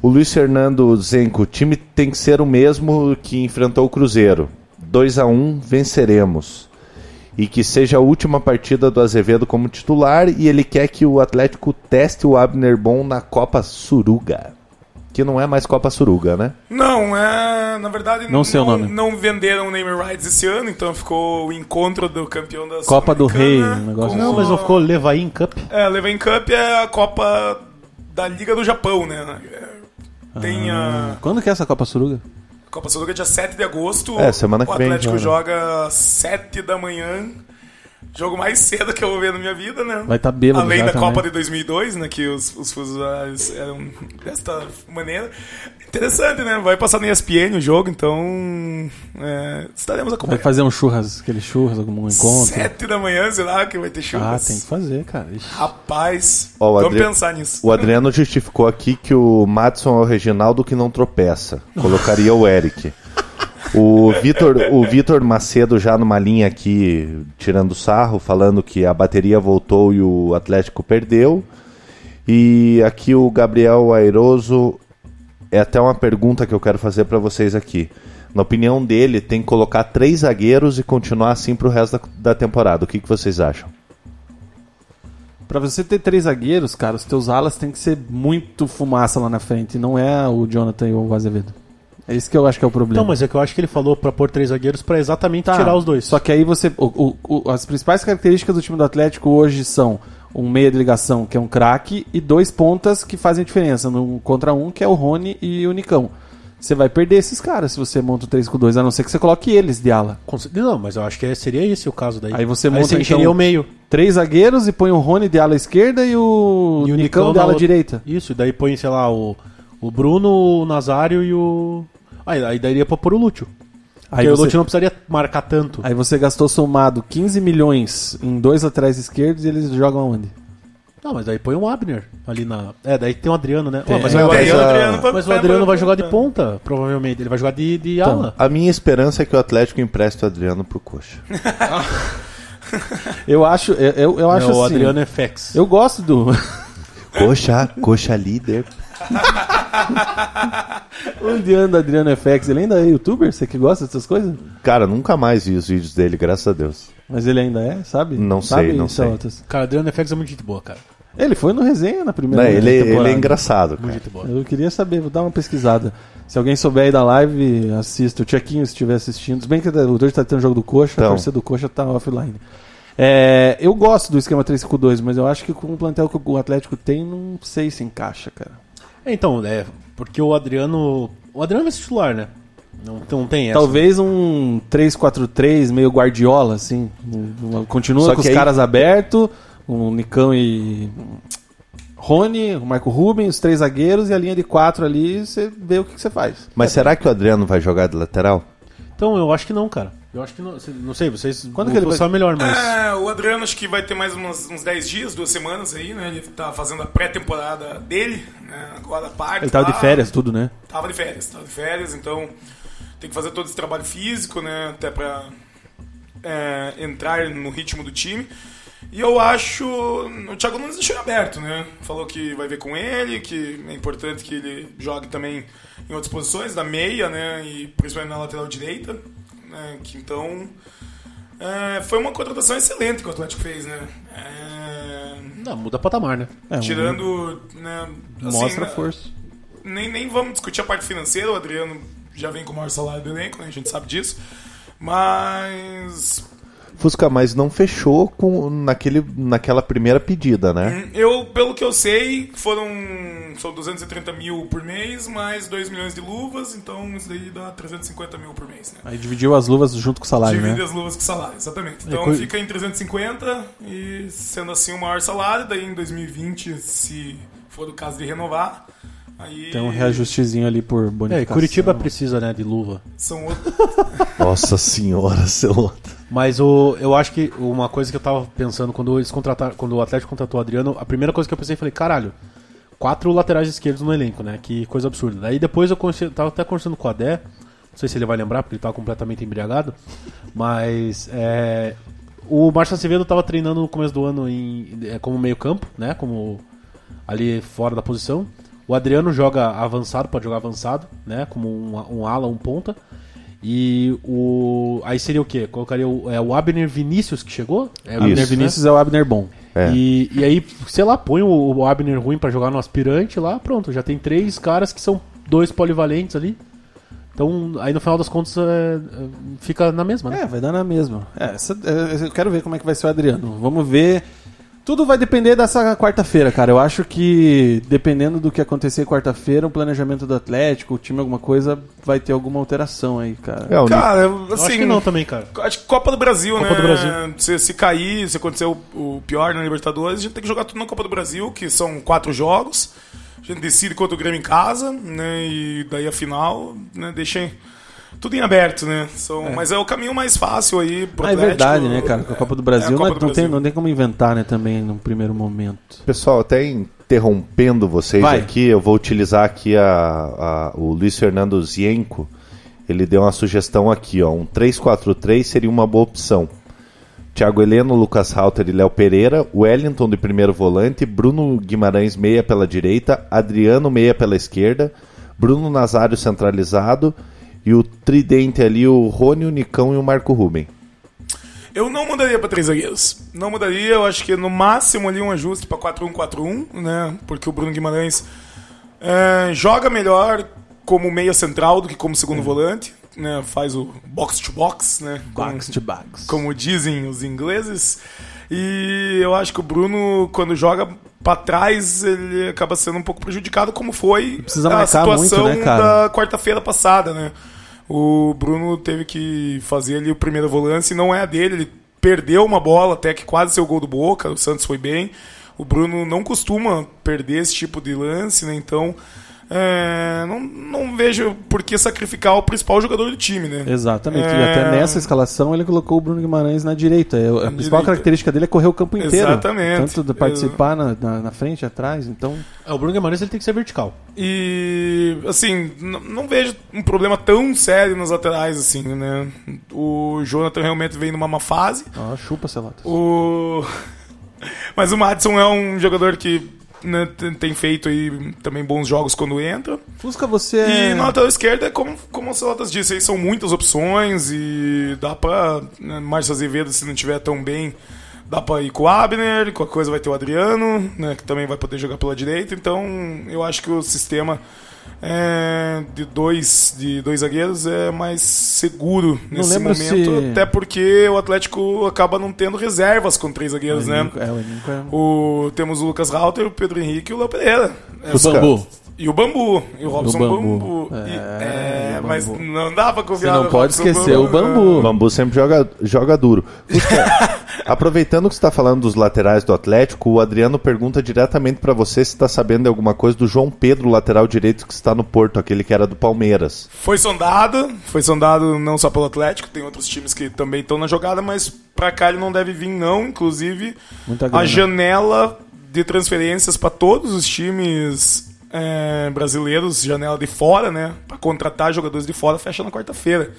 O Luiz Fernando Zenco, o time tem que ser o mesmo que enfrentou o Cruzeiro. 2 a 1 venceremos. E que seja a última partida do Azevedo como titular e ele quer que o Atlético teste o Abner Bom na Copa Suruga. Que não é mais Copa Suruga, né? Não, é. Na verdade, Não sei o nome. não venderam o name rights esse ano, então ficou o encontro do campeão da Copa do Rei, um negócio com Não, assim. mas não ficou Levain Cup? É, Leven Cup é a Copa da Liga do Japão, né? É, Tem a Quando que é essa Copa Suruga? Copa Suruga dia 7 de agosto. É, semana que o vem Atlético já, né? joga às 7 da manhã Jogo mais cedo que eu vou ver na minha vida, né? Vai tá bêbado Além já da também. Copa de 2002, né? Que os, os fusos eram desta maneira. Interessante, né? Vai passar no ESPN o jogo, então é, estaremos Vai acompanhando. fazer um churras, aquele churras, algum encontro. Sete da manhã, sei lá, que vai ter Ah, churras. tem que fazer, cara. Ixi. Rapaz, Ó, vamos Adri- pensar nisso. O Adriano justificou aqui que o Madison é o Reginaldo que não tropeça. Colocaria o Eric. O Vitor, o Vitor Macedo já numa linha aqui tirando sarro, falando que a bateria voltou e o Atlético perdeu. E aqui o Gabriel Airoso é até uma pergunta que eu quero fazer para vocês aqui. Na opinião dele, tem que colocar três zagueiros e continuar assim pro resto da, da temporada. O que, que vocês acham? Pra você ter três zagueiros, cara, os teus alas tem que ser muito fumaça lá na frente. Não é o Jonathan e o Azevedo. É isso que eu acho que é o problema. Não, mas é que eu acho que ele falou pra pôr três zagueiros pra exatamente Tá, tirar os dois. Só que aí você. o- o- as principais características do time do Atlético hoje são um meia de ligação, que é um craque, e dois pontas que fazem diferença. No contra um, que é o Rony e o Nicão. Você vai perder esses caras se você monta o 3 com 2, a não ser que você coloque eles de ala. Não, mas eu acho que seria esse o caso daí. Aí você monta, você encheria então, o meio. Três zagueiros e põe o Rony de ala esquerda e o, E o Nicão, Nicão de ala outra- direita. Isso, e daí põe, sei lá, o, o Bruno, o Nazário e o. Aí, aí daria pra pôr o Lúcio. Aí Porque o você- Lúcio não precisaria marcar tanto. Aí você gastou somado 15 milhões em dois laterais esquerdos e eles jogam aonde? Não, mas daí põe um Abner ali na. É, daí tem o Adriano, né? Tem. Ó, mas, Mas o o Adriano, Adriano, mas o Adriano vai jogar de ponta, provavelmente. Ele vai jogar de, de Então, ala. A minha esperança é que o Atlético empreste o Adriano pro Coxa. Eu acho, eu, eu, eu acho Não, o assim. Adriano é Fex. Eu gosto do. Coxa, coxa líder. Onde anda Adriano FX? Ele ainda é youtuber? Você que gosta dessas coisas? Cara, nunca mais vi os vídeos dele, graças a Deus. Mas ele ainda é, sabe? Não sabe, sei, não sei. Celtas? Cara, o Adriano FX é muito gente boa, cara. Ele foi no resenha na primeira Não, ele, ele temporada. é engraçado, Muito cara. gente boa. Eu queria saber, vou dar uma pesquisada. Se alguém souber aí da live, assista. O Tchequinho, se estiver assistindo. Se bem que o hoje tá tendo jogo do Coxa, a Então. torcida do Coxa tá offline. É, eu gosto do esquema 3-5-2, mas eu acho que com o plantel que o Atlético tem, não sei se encaixa, cara. É, Então, é. Porque o Adriano. O Adriano vai ser titular, né? Não, não tem essa. Talvez um 3-4-3 meio Guardiola, assim. Continua Só com os aí- caras abertos, o Nicão e Rony, o Marco Rubens, os três zagueiros e a linha de quatro ali, você vê o que, que você faz. Mas será que o Adriano vai jogar de lateral? Então, eu acho que não, cara. Eu acho que não. Não sei, vocês. Quando que ele vai- melhor, mas. É, o Adriano acho que vai ter mais uns, uns 10 dias, duas semanas aí, né? Ele tá fazendo a pré-temporada dele, né? Agora a parte. Ele tava de lá. férias, tudo, né? Tava de férias, tava de férias, então tem que fazer todo esse trabalho físico, né? Até pra é, entrar no ritmo do time. E eu acho. O Thiago Nunes deixou aberto, né? Falou que vai ver com ele, que é importante que ele jogue também em outras posições, da meia, né? E principalmente na lateral direita. Né? Que então. é, foi uma contratação excelente que o Atlético fez, né? É, Não, muda patamar, né? É, um- tirando. Né, assim, mostra né, força. nem, nem vamos discutir a parte financeira, o Adriano já vem com o maior salário do elenco, né? a gente sabe disso. Mas Fusca, mas não fechou com, naquele, naquela primeira pedida, né? hum, eu, pelo que eu sei, foram são 230 mil por mês, mais 2 milhões de luvas, então isso daí dá 350 mil por mês, né? Aí dividiu as luvas junto com o salário, Divide né? as luvas com o salário, exatamente. Então fica em 350 e sendo assim o maior salário, daí em 2020, se for o caso de renovar, aí Tem um reajustezinho ali por É, bonificação. e Curitiba precisa, né, de luva. são outros. Nossa senhora, seu. Mas o, eu acho que uma coisa que eu tava pensando quando eles contrataram, quando o Atlético contratou o Adriano, a primeira coisa que eu pensei, falei, caralho, quatro laterais esquerdos no elenco, né? Que coisa absurda. Daí depois eu tava até conversando com o Adé, não sei se ele vai lembrar, porque ele tava completamente embriagado, mas é, o Márcio Acevedo tava treinando no começo do ano em, é, como meio campo, né? Como ali fora da posição. O Adriano joga avançado, pode jogar avançado, né? Como um, um ala, um ponta. E o. Aí seria o quê? Colocaria o, é, o Abner Vinícius que chegou? É o Abner Vinícius é o Abner bom. É. E, e aí, sei lá, põe o, o Abner ruim pra jogar no aspirante lá, pronto, já tem três caras que são dois polivalentes ali. Então, aí no final das contas é, é, fica na mesma, né? É, vai dar na mesma. É, essa- é, eu quero ver como é que vai ser o Adriano. Vamos ver. Tudo vai depender dessa quarta-feira, cara. Eu acho que, dependendo do que acontecer quarta-feira, o planejamento do Atlético, o time, alguma coisa, vai ter alguma alteração aí, cara. É, Cara, Eu acho assim, que não também, cara. Acho que Copa do Brasil, Copa né? do Brasil. Se, se cair, se acontecer o, o pior na Libertadores, a gente tem que jogar tudo na Copa do Brasil, que são quatro jogos. A gente decide contra o Grêmio em casa, né? E daí a final, né? Deixa tudo em aberto, né? São, Mas é o caminho mais fácil aí pro Ah, é verdade, né, cara? Com a Copa do Brasil É a não, Copa é- do não tem, Brasil. não tem como inventar, né, também, num primeiro momento. Pessoal, até interrompendo vocês Vai. aqui, eu vou utilizar aqui a, a- o Luiz Fernando Zienko. Ele deu uma sugestão aqui, ó. Um 3-4-3 seria uma boa opção. Thiago Heleno, Lucas Halter e Léo Pereira, Wellington de primeiro volante, Bruno Guimarães meia pela direita, Adriano meia pela esquerda, Bruno Nazário centralizado e o tridente ali, o Rony, o Nicão e o Marco Ruben. Eu não mudaria pra três zagueiros. Não mudaria, eu acho que no máximo ali um ajuste pra 4-1-4-1, né? Porque o Bruno Guimarães é, joga melhor como meia central do que como segundo volante, né? Faz o box to box, né? Como- Box to box. como dizem os ingleses. E eu acho que o Bruno, quando joga pra trás, ele acaba sendo um pouco prejudicado, como foi a situação muito, né, da quarta-feira passada, né? O Bruno teve que fazer ali o primeiro volante, e não é a dele, ele perdeu uma bola até que quase seu gol do Boca, o Santos foi bem. O Bruno não costuma perder esse tipo de lance, né? Então, é, não, não vejo por que sacrificar o principal jogador do time, né? Exatamente. E É. até nessa escalação ele colocou o Bruno Guimarães na direita. É, A principal direita. característica dele é correr o campo inteiro. Exatamente. Tanto de participar na, na, na frente, atrás. Então, É, o Bruno Guimarães ele tem que ser vertical. E, assim, não vejo um problema tão sério nas laterais, assim, né? O Jonathan realmente vem numa má fase. ó, chupa, Celotas. O... Mas o Madison é um jogador que né, tem- feito aí também bons jogos quando entra. Fusca, você é... E na lateral esquerda, é como, como o Celotas disse, aí são muitas opções e dá pra. Né, Márcio Azevedo, se não tiver tão bem, dá pra ir com o Abner, qualquer coisa vai ter o Adriano, né, que também vai poder jogar pela direita. Então, eu acho que o sistema é, de, dois, de dois zagueiros é mais seguro nesse momento, se- até porque o Atlético acaba não tendo reservas com três zagueiros, O né? é, o é... O, temos o Lucas Rauter, o Pedro Henrique e o Léo Pereira. É, O Bambu. E o Bambu. E o Robson Bambu. Bambu. E- É, É, o mas Bambu. não dá pra Você confiar não no pode Robson esquecer o O Bambu. Bambu sempre joga, joga duro. Fusca, aproveitando que você está falando dos laterais do Atlético, o Adriano pergunta diretamente para você se está sabendo de alguma coisa do João Pedro, lateral direito que está no Porto, aquele que era do Palmeiras. Foi sondado, foi sondado não só pelo Atlético, tem outros times que também estão na jogada, mas pra cá ele não deve vir não, inclusive Muita a janela de transferências pra todos os times é, brasileiros, janela de fora, né, Pra contratar jogadores de fora fecha na quarta-feira.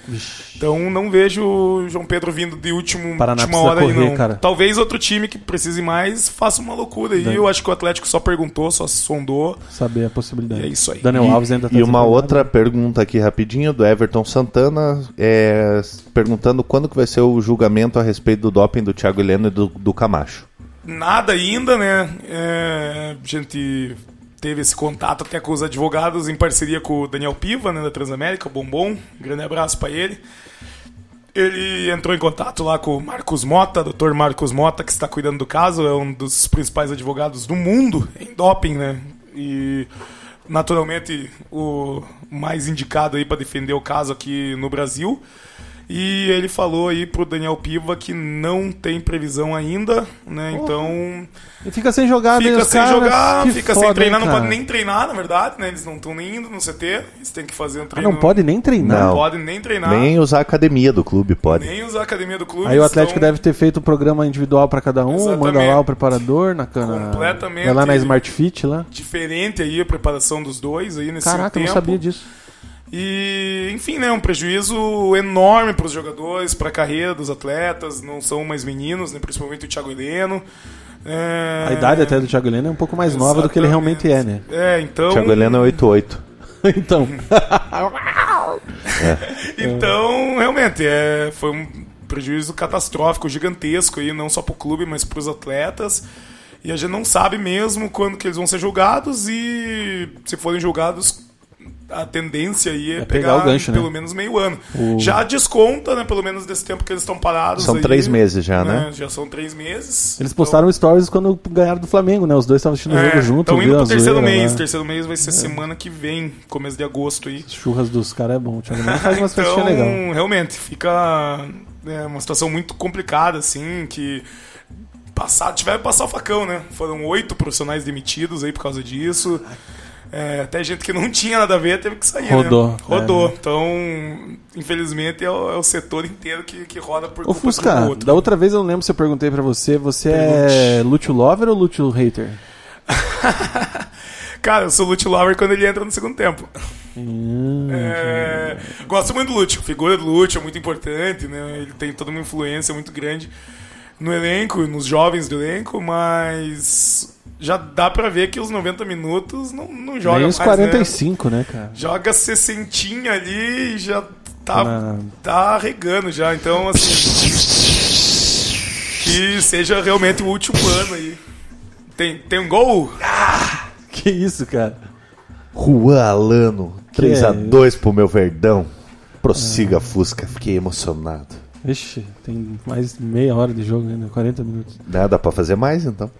Então não vejo o João Pedro vindo de último, Paraná última hora aí correr, não. cara. Talvez outro time que precise mais faça uma loucura aí. Eu acho que o Atlético só perguntou, só sondou. Saber a possibilidade. E é isso aí. Daniel Alves ainda tá e uma outra pergunta aqui rapidinho do Everton Santana, é, perguntando quando que vai ser o julgamento a respeito do doping do Thiago Heleno e do, do Camacho. Nada ainda, né? É, a gente teve esse contato até com os advogados em parceria com o Daniel Piva, né, da Transamérica, Bombom. Grande abraço pra ele. Ele entrou em contato lá com o Marcos Mota, doutor Marcos Mota, que está cuidando do caso, é um dos principais advogados do mundo em doping, né? E naturalmente o mais indicado aí para defender o caso aqui no Brasil. E ele falou aí pro Daniel Piva que não tem previsão ainda, né? Então E fica sem jogar, daí fica sem caras, jogar, fica foda, sem treinar, hein, não pode nem treinar, na verdade, né? Eles não estão nem indo no CT, eles têm que fazer um Ah, treino. não pode nem treinar. Não Não. pode nem treinar, Nem nem, usar a academia do clube pode. usar a academia do clube. Aí o Atlético estão- deve ter feito um programa individual pra cada um, Exatamente. manda lá o preparador na cana. Completamente. Vai lá na Smart Fit lá. diferente aí a preparação dos dois aí nesse Caraca, eu tempo. não sabia disso. E, enfim, né, um prejuízo enorme para os jogadores, para a carreira dos atletas, não são mais meninos, né, principalmente o Thiago Heleno. É, A idade até do Thiago Heleno é um pouco mais nova do que ele exatamente. realmente é, né? É, então. Thiago Heleno é 88. então, Então, realmente, é, foi um prejuízo catastrófico, gigantesco aí, não só para o clube, mas para os atletas. E a gente não sabe mesmo quando que eles vão ser julgados e se forem julgados a tendência aí é, É pegar, pegar o gancho, né? pelo menos meio ano. Já desconta, né? Pelo menos desse tempo que eles estão parados. São aí, três meses já, né? Já são três meses. Eles postaram stories quando ganharam do Flamengo, né? Os dois estavam assistindo o jogo junto. Estão indo pro terceiro zoeira mês. lá. Terceiro mês vai ser semana que vem, começo de agosto aí. Os churras dos caras é bom. O Thiago faz umas então, legais. realmente, fica é, uma situação muito complicada, assim, que passar, tiveram que passar o facão, né? Foram oito profissionais demitidos aí por causa disso. É, até gente que não tinha nada a ver teve que sair, Rodou, né? Rodou. é. Então, infelizmente, é o, é o setor inteiro que, que roda por Ô Fusca, do outro. da outra vez eu não lembro se eu perguntei pra você, você é Lúcio Lover ou Lúcio Hater? Cara, eu sou Lute Lover quando ele entra no segundo tempo. Hum, É, gosto muito do Lúcio. A figura do Lúcio é muito importante, né? Ele tem toda uma influência muito grande no elenco, nos jovens do elenco, mas já dá pra ver que os 90 minutos não, não joga Nem mais, os né? 45, né, cara? Joga 60 ali e já tá, tá regando já. Então, assim. que seja realmente o último ano aí. Tem, tem um gol? Que isso, cara? Juan Alano, Que 3x2 pro meu Verdão. Prossiga, Fusca, fiquei emocionado. Vixe, tem mais meia hora de jogo ainda, 40 minutos. Dá, dá pra fazer mais então?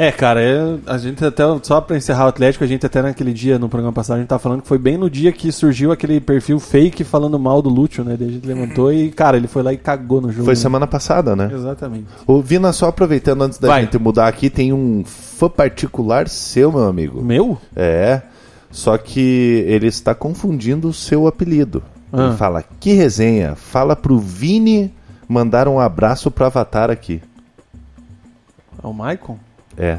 É, cara, é- a gente até, só pra encerrar o Atlético, a gente até naquele dia, no programa passado, a gente tava falando que foi bem no dia que surgiu aquele perfil fake falando mal do Lúcio, né? Daí a gente levantou e, cara, ele foi lá e cagou no jogo. Foi né? semana passada, né? Exatamente. Ô, Vina, só aproveitando antes da Vai. gente mudar aqui, tem um fã particular seu, meu amigo. Meu? É, só que ele está confundindo o seu apelido. Ah. Ele fala, que resenha, fala pro Vini mandar um abraço pro Avatar aqui. É o Maicon? É.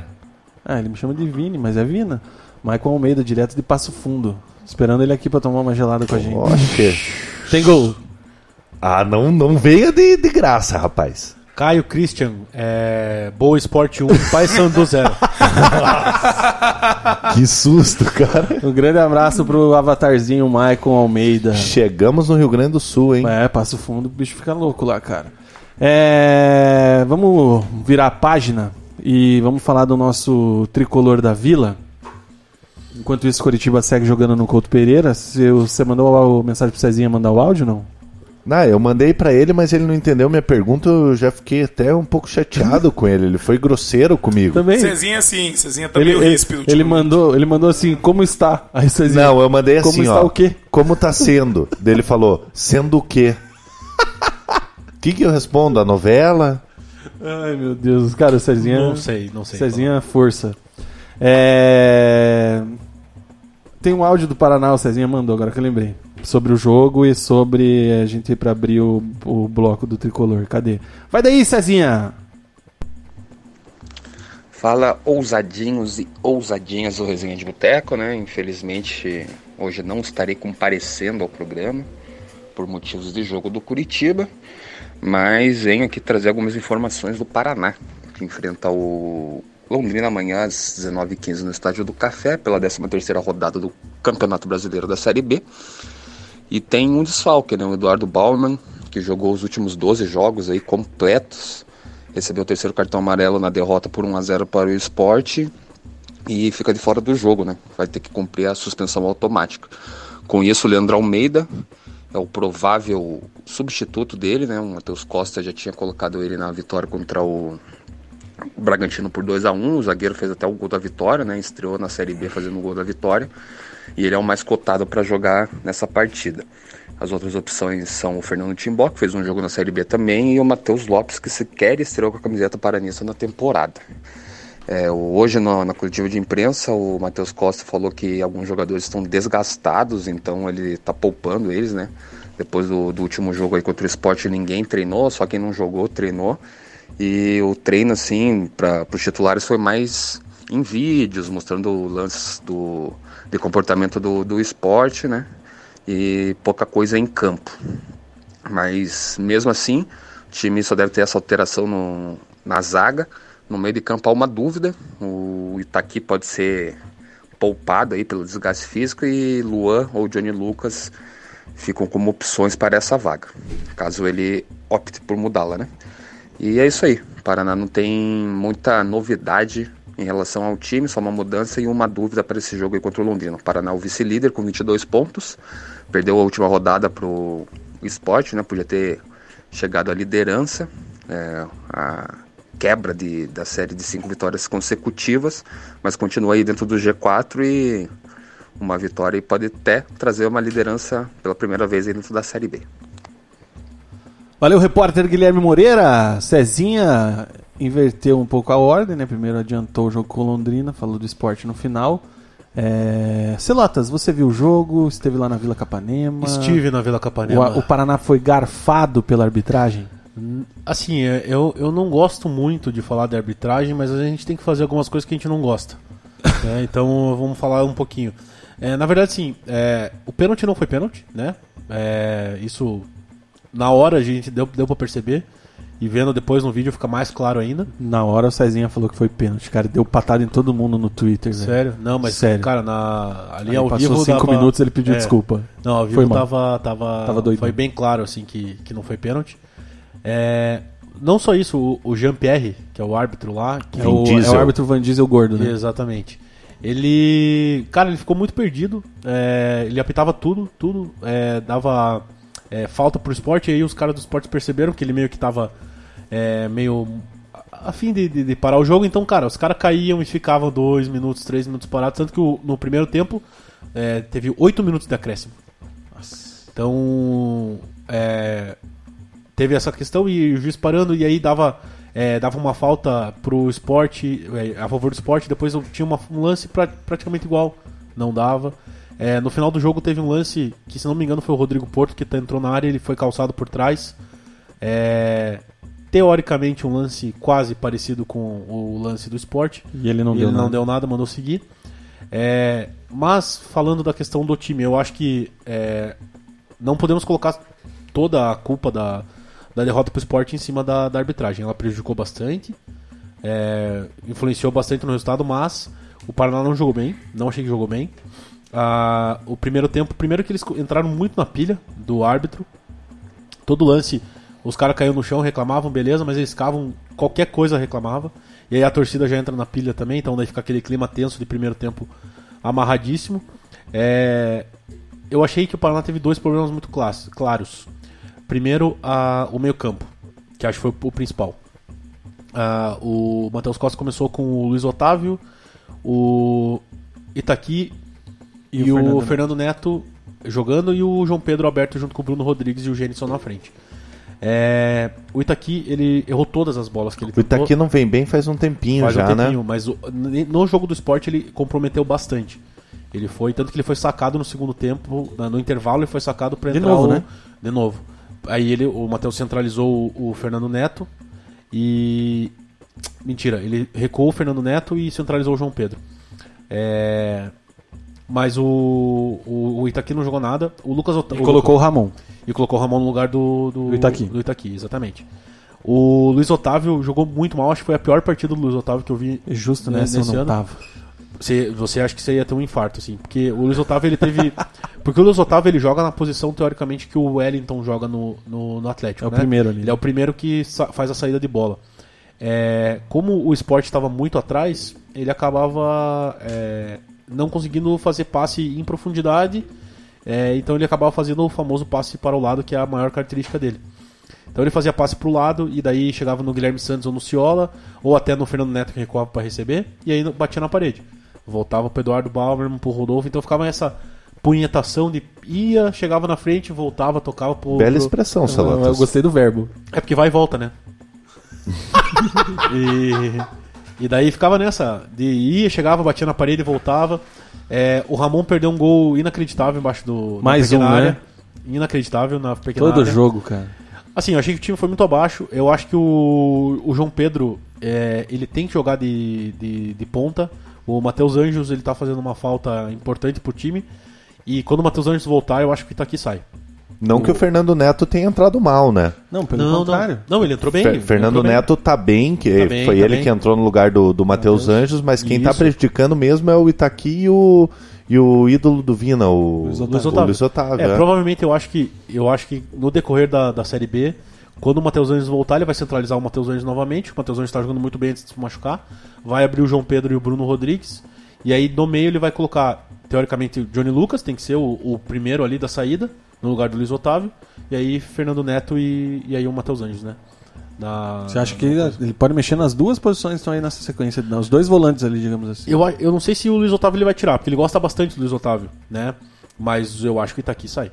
Ah, ele me chama de Vini, mas é Vina. Maicon Almeida, direto de Passo Fundo. Esperando ele aqui pra tomar uma gelada com a gente. Oxe. Tem gol. Ah, não, não venha de, de graça, rapaz. Caio Christian, é, Boa Esporte 1, Pai Sandu 0. Que susto, cara. Um grande abraço pro avatarzinho Maicon Almeida. Chegamos no Rio Grande do Sul, hein? É, Passo Fundo, o bicho fica louco lá, cara. É, vamos virar a página e vamos falar do nosso tricolor da Vila. Enquanto isso, Coritiba segue jogando no Couto Pereira. Você mandou a mensagem pro Cezinha mandar o áudio, não? Não, eu mandei pra ele, mas ele não entendeu minha pergunta. Eu já fiquei até um pouco chateado com ele. Ele foi grosseiro comigo. Também. Cezinha sim, Cezinha tá Ele, meio ele, ríspido. ele ultimamente. mandou, ele mandou assim, como está? Aí Cezinha, Não, eu mandei Como assim, está ó. o quê? Como tá sendo? Daí ele falou, sendo o quê? O que, que eu respondo? A novela? Ai, meu Deus. Cara, o Cezinha... Não sei, não sei. Cezinha, força. É... Tem um áudio do Paraná, o Cezinha mandou, agora que eu lembrei. Sobre o jogo e sobre a gente ir pra abrir o, o bloco do tricolor. Cadê? Vai daí, Cezinha! Fala ousadinhos e ousadinhas do Resenha de Boteco, né? Infelizmente, hoje não estarei comparecendo ao programa por motivos de jogo do Curitiba, mas venho aqui trazer algumas informações do Paraná, que enfrenta o Londrina amanhã às 19h15 no Estádio do Café, pela 13ª rodada do Campeonato Brasileiro da Série B. E tem um desfalque, né? O Eduardo Baumann, que jogou os últimos 12 jogos aí completos, recebeu o terceiro cartão amarelo na derrota por 1 a 0 para o esporte e fica de fora do jogo, né? Vai ter que cumprir a suspensão automática. Com isso, o Leandro Almeida é o provável substituto dele, né? O Matheus Costa já tinha colocado ele na vitória contra o Bragantino por 2 a 1 O zagueiro fez até o gol da vitória, né? Estreou na Série B fazendo o gol da vitória. E ele é o mais cotado para jogar nessa partida. As outras opções são o Fernando Timbó, que fez um jogo na Série B também, e o Matheus Lopes, que sequer estreou com a camiseta paranista na temporada. É, hoje, na, na coletiva de imprensa, o Matheus Costa falou que alguns jogadores estão desgastados, então ele está poupando eles, né? Depois do, do último jogo aí contra o esporte, ninguém treinou, só quem não jogou treinou. E o treino, assim, para os titulares foi mais em vídeos, mostrando lances do, de comportamento do, do esporte, né? E pouca coisa em campo. Mas mesmo assim, o time só deve ter essa alteração no, na zaga. No meio de campo há uma dúvida. O Itaqui pode ser poupado aí pelo desgaste físico e Luan ou Johnny Lucas ficam como opções para essa vaga, caso ele opte por mudá-la, né? E é isso aí. O Paraná não tem muita novidade em relação ao time, só uma mudança e uma dúvida para esse jogo contra o Londrina. O Paraná, o vice-líder com 22 pontos, perdeu a última rodada para o esporte, né? Podia ter chegado à liderança. É, a quebra de, da série de cinco vitórias consecutivas, mas continua aí dentro do G4 e uma vitória e pode até trazer uma liderança pela primeira vez aí dentro da Série B. Valeu, repórter Guilherme Moreira. Cezinha inverteu um pouco a ordem, né? Primeiro adiantou o jogo com Londrina, falou do esporte no final. É... Celotas, você viu o jogo? Esteve lá na Vila Capanema? Estive na Vila Capanema. O, o Paraná foi garfado pela arbitragem? Assim, é, eu, eu não gosto muito de falar de arbitragem, mas a gente tem que fazer algumas coisas que a gente não gosta. né? Então vamos falar um pouquinho. É, na verdade, sim, é, o pênalti não foi pênalti, né? É, isso na hora a gente deu, deu pra perceber. E vendo depois no vídeo fica mais claro ainda. Na hora o Cezinha falou que foi pênalti, cara. Deu patada em todo mundo no Twitter, velho. Sério? Não, mas, Sério. cara, na, ali Aí ao passou vivo. cinco dava- minutos ele pediu É. desculpa. Não, ao vivo Foi tava, tava, Tava doidão. Foi bem claro, assim, que, que não foi pênalti. É, não só isso, o, Jean-Pierre, que é o árbitro lá. Que É o, é o árbitro Van Diesel gordo, né? Exatamente. Ele. Cara, ele ficou muito perdido. é, ele apitava tudo, tudo. é, dava é, falta pro esporte. E aí os caras do esporte perceberam que ele meio que tava é, meio a fim de, de- de parar o jogo. Então, cara, os caras caíam e ficavam dois minutos, três minutos parados. Tanto que o- no primeiro tempo é, teve oito minutos de acréscimo. Então. é, teve essa questão e o juiz parando e aí dava é, dava uma falta pro esporte é, a favor do esporte depois tinha uma- um lance pra- praticamente igual. Não dava. É, no final do jogo teve um lance que se não me engano foi o Rodrigo Porto que entrou na área ele foi calçado por trás. É, teoricamente um lance quase parecido com o lance do esporte. E ele não e deu ele nada. não deu nada mandou seguir. É, mas falando da questão do time eu acho que é, não podemos colocar toda a culpa da, da derrota pro esporte em cima da, da arbitragem. Ela prejudicou bastante, é, influenciou bastante no resultado, mas o Paraná não jogou bem, não achei que jogou bem. Ah, o primeiro tempo, primeiro que eles entraram muito na pilha do árbitro, todo lance, os caras caíram no chão, reclamavam, beleza, mas eles ficavam, qualquer coisa reclamava. E aí a torcida já entra na pilha também, então daí fica aquele clima tenso de primeiro tempo amarradíssimo. É, eu achei que o Paraná teve dois problemas muito claros. Primeiro, a- o meio-campo, que acho que foi o principal. Ah, o Matheus Costa começou com o Luiz Otávio, o Itaqui e, E o o, Fernando Fernando, Neto jogando e o João Pedro Alberto junto com o Bruno Rodrigues e o Gênison na frente. É, o Itaqui, ele errou todas as bolas que ele O Itaqui não vem bem faz um tempinho faz já, um tempinho, né? mas o- no jogo do esporte ele comprometeu bastante. Ele foi, tanto que ele foi sacado no segundo tempo, no intervalo ele foi sacado para De entrar novo, o- né? De novo. Aí ele, o Matheus centralizou o, o Fernando Neto e mentira, ele recuou o Fernando Neto e centralizou o João Pedro. É, mas o, o, o Itaqui não jogou nada. O Lucas Ota- E colocou o Ramon. e colocou o Ramon no lugar do, do, Do Itaqui. do Itaqui, exatamente. O Luiz Otávio jogou muito mal, acho que foi a pior partida do Luiz Otávio que eu vi Justo né, eu não ano. tava. Você, você acha que você ia ter um infarto, assim. Porque o Luiz Otávio ele teve. porque o Luiz Otávio ele joga na posição, teoricamente, que o Wellington joga no, no, no Atlético. É o né? primeiro ali. Ele é o primeiro que faz a saída de bola. É, como o esporte estava muito atrás, ele acabava é, não conseguindo fazer passe em profundidade. é, então ele acabava fazendo o famoso passe para o lado, que é a maior característica dele. Então ele fazia passe para o lado e daí chegava no Guilherme Santos ou no Ciola, ou até no Fernando Neto que recuava para receber, e aí batia na parede. Voltava pro Eduardo Bauerman, pro Rodolfo, então ficava essa punhetação de ia, chegava na frente, voltava, tocava pro. Bela pro- expressão, Eu, Celotas. eu gostei do verbo. É porque vai e volta, né? e, e daí ficava nessa. De ia, chegava, batia na parede e voltava. É, o Ramon perdeu um gol inacreditável embaixo do. Mais um, né? área. Inacreditável na pequena Todo área. jogo, cara. Assim, eu achei que o time foi muito abaixo. Eu acho que o, o João Pedro é, ele tem que jogar de, de, de ponta. O Matheus Anjos ele tá fazendo uma falta importante pro time. E quando o Matheus Anjos voltar, eu acho que o Itaqui sai. Não que o Fernando Neto tenha entrado mal, né? Não, pelo não, contrário. não. Não, ele entrou bem. Fer- ele Fernando entrou bem. Neto tá bem, que Tá bem, foi tá ele bem. que entrou no lugar do, do Matheus Anjos, mas quem tá Isso. prejudicando mesmo é o Itaqui e o, e o ídolo do Vina, o Luiz o Otávio. Luiz Otávio. É, é. provavelmente eu acho que eu acho que no decorrer da, da série B, Quando o Matheus Anjos voltar, ele vai centralizar o Matheus Anjos novamente. O Matheus Anjos está jogando muito bem antes de se machucar. Vai abrir o João Pedro e o Bruno Rodrigues. E aí no meio ele vai colocar, teoricamente, o Johnny Lucas, tem que ser o, o primeiro ali da saída, no lugar do Luiz Otávio. E aí Fernando Neto e, e aí o Matheus Anjos, né? Na- Você acha que ele, ele pode mexer nas duas posições que estão aí nessa sequência, não, os dois volantes ali, digamos assim. Eu, eu não sei se o Luiz Otávio ele vai tirar, porque ele gosta bastante do Luiz Otávio, né? Mas eu acho que Itaqui sai.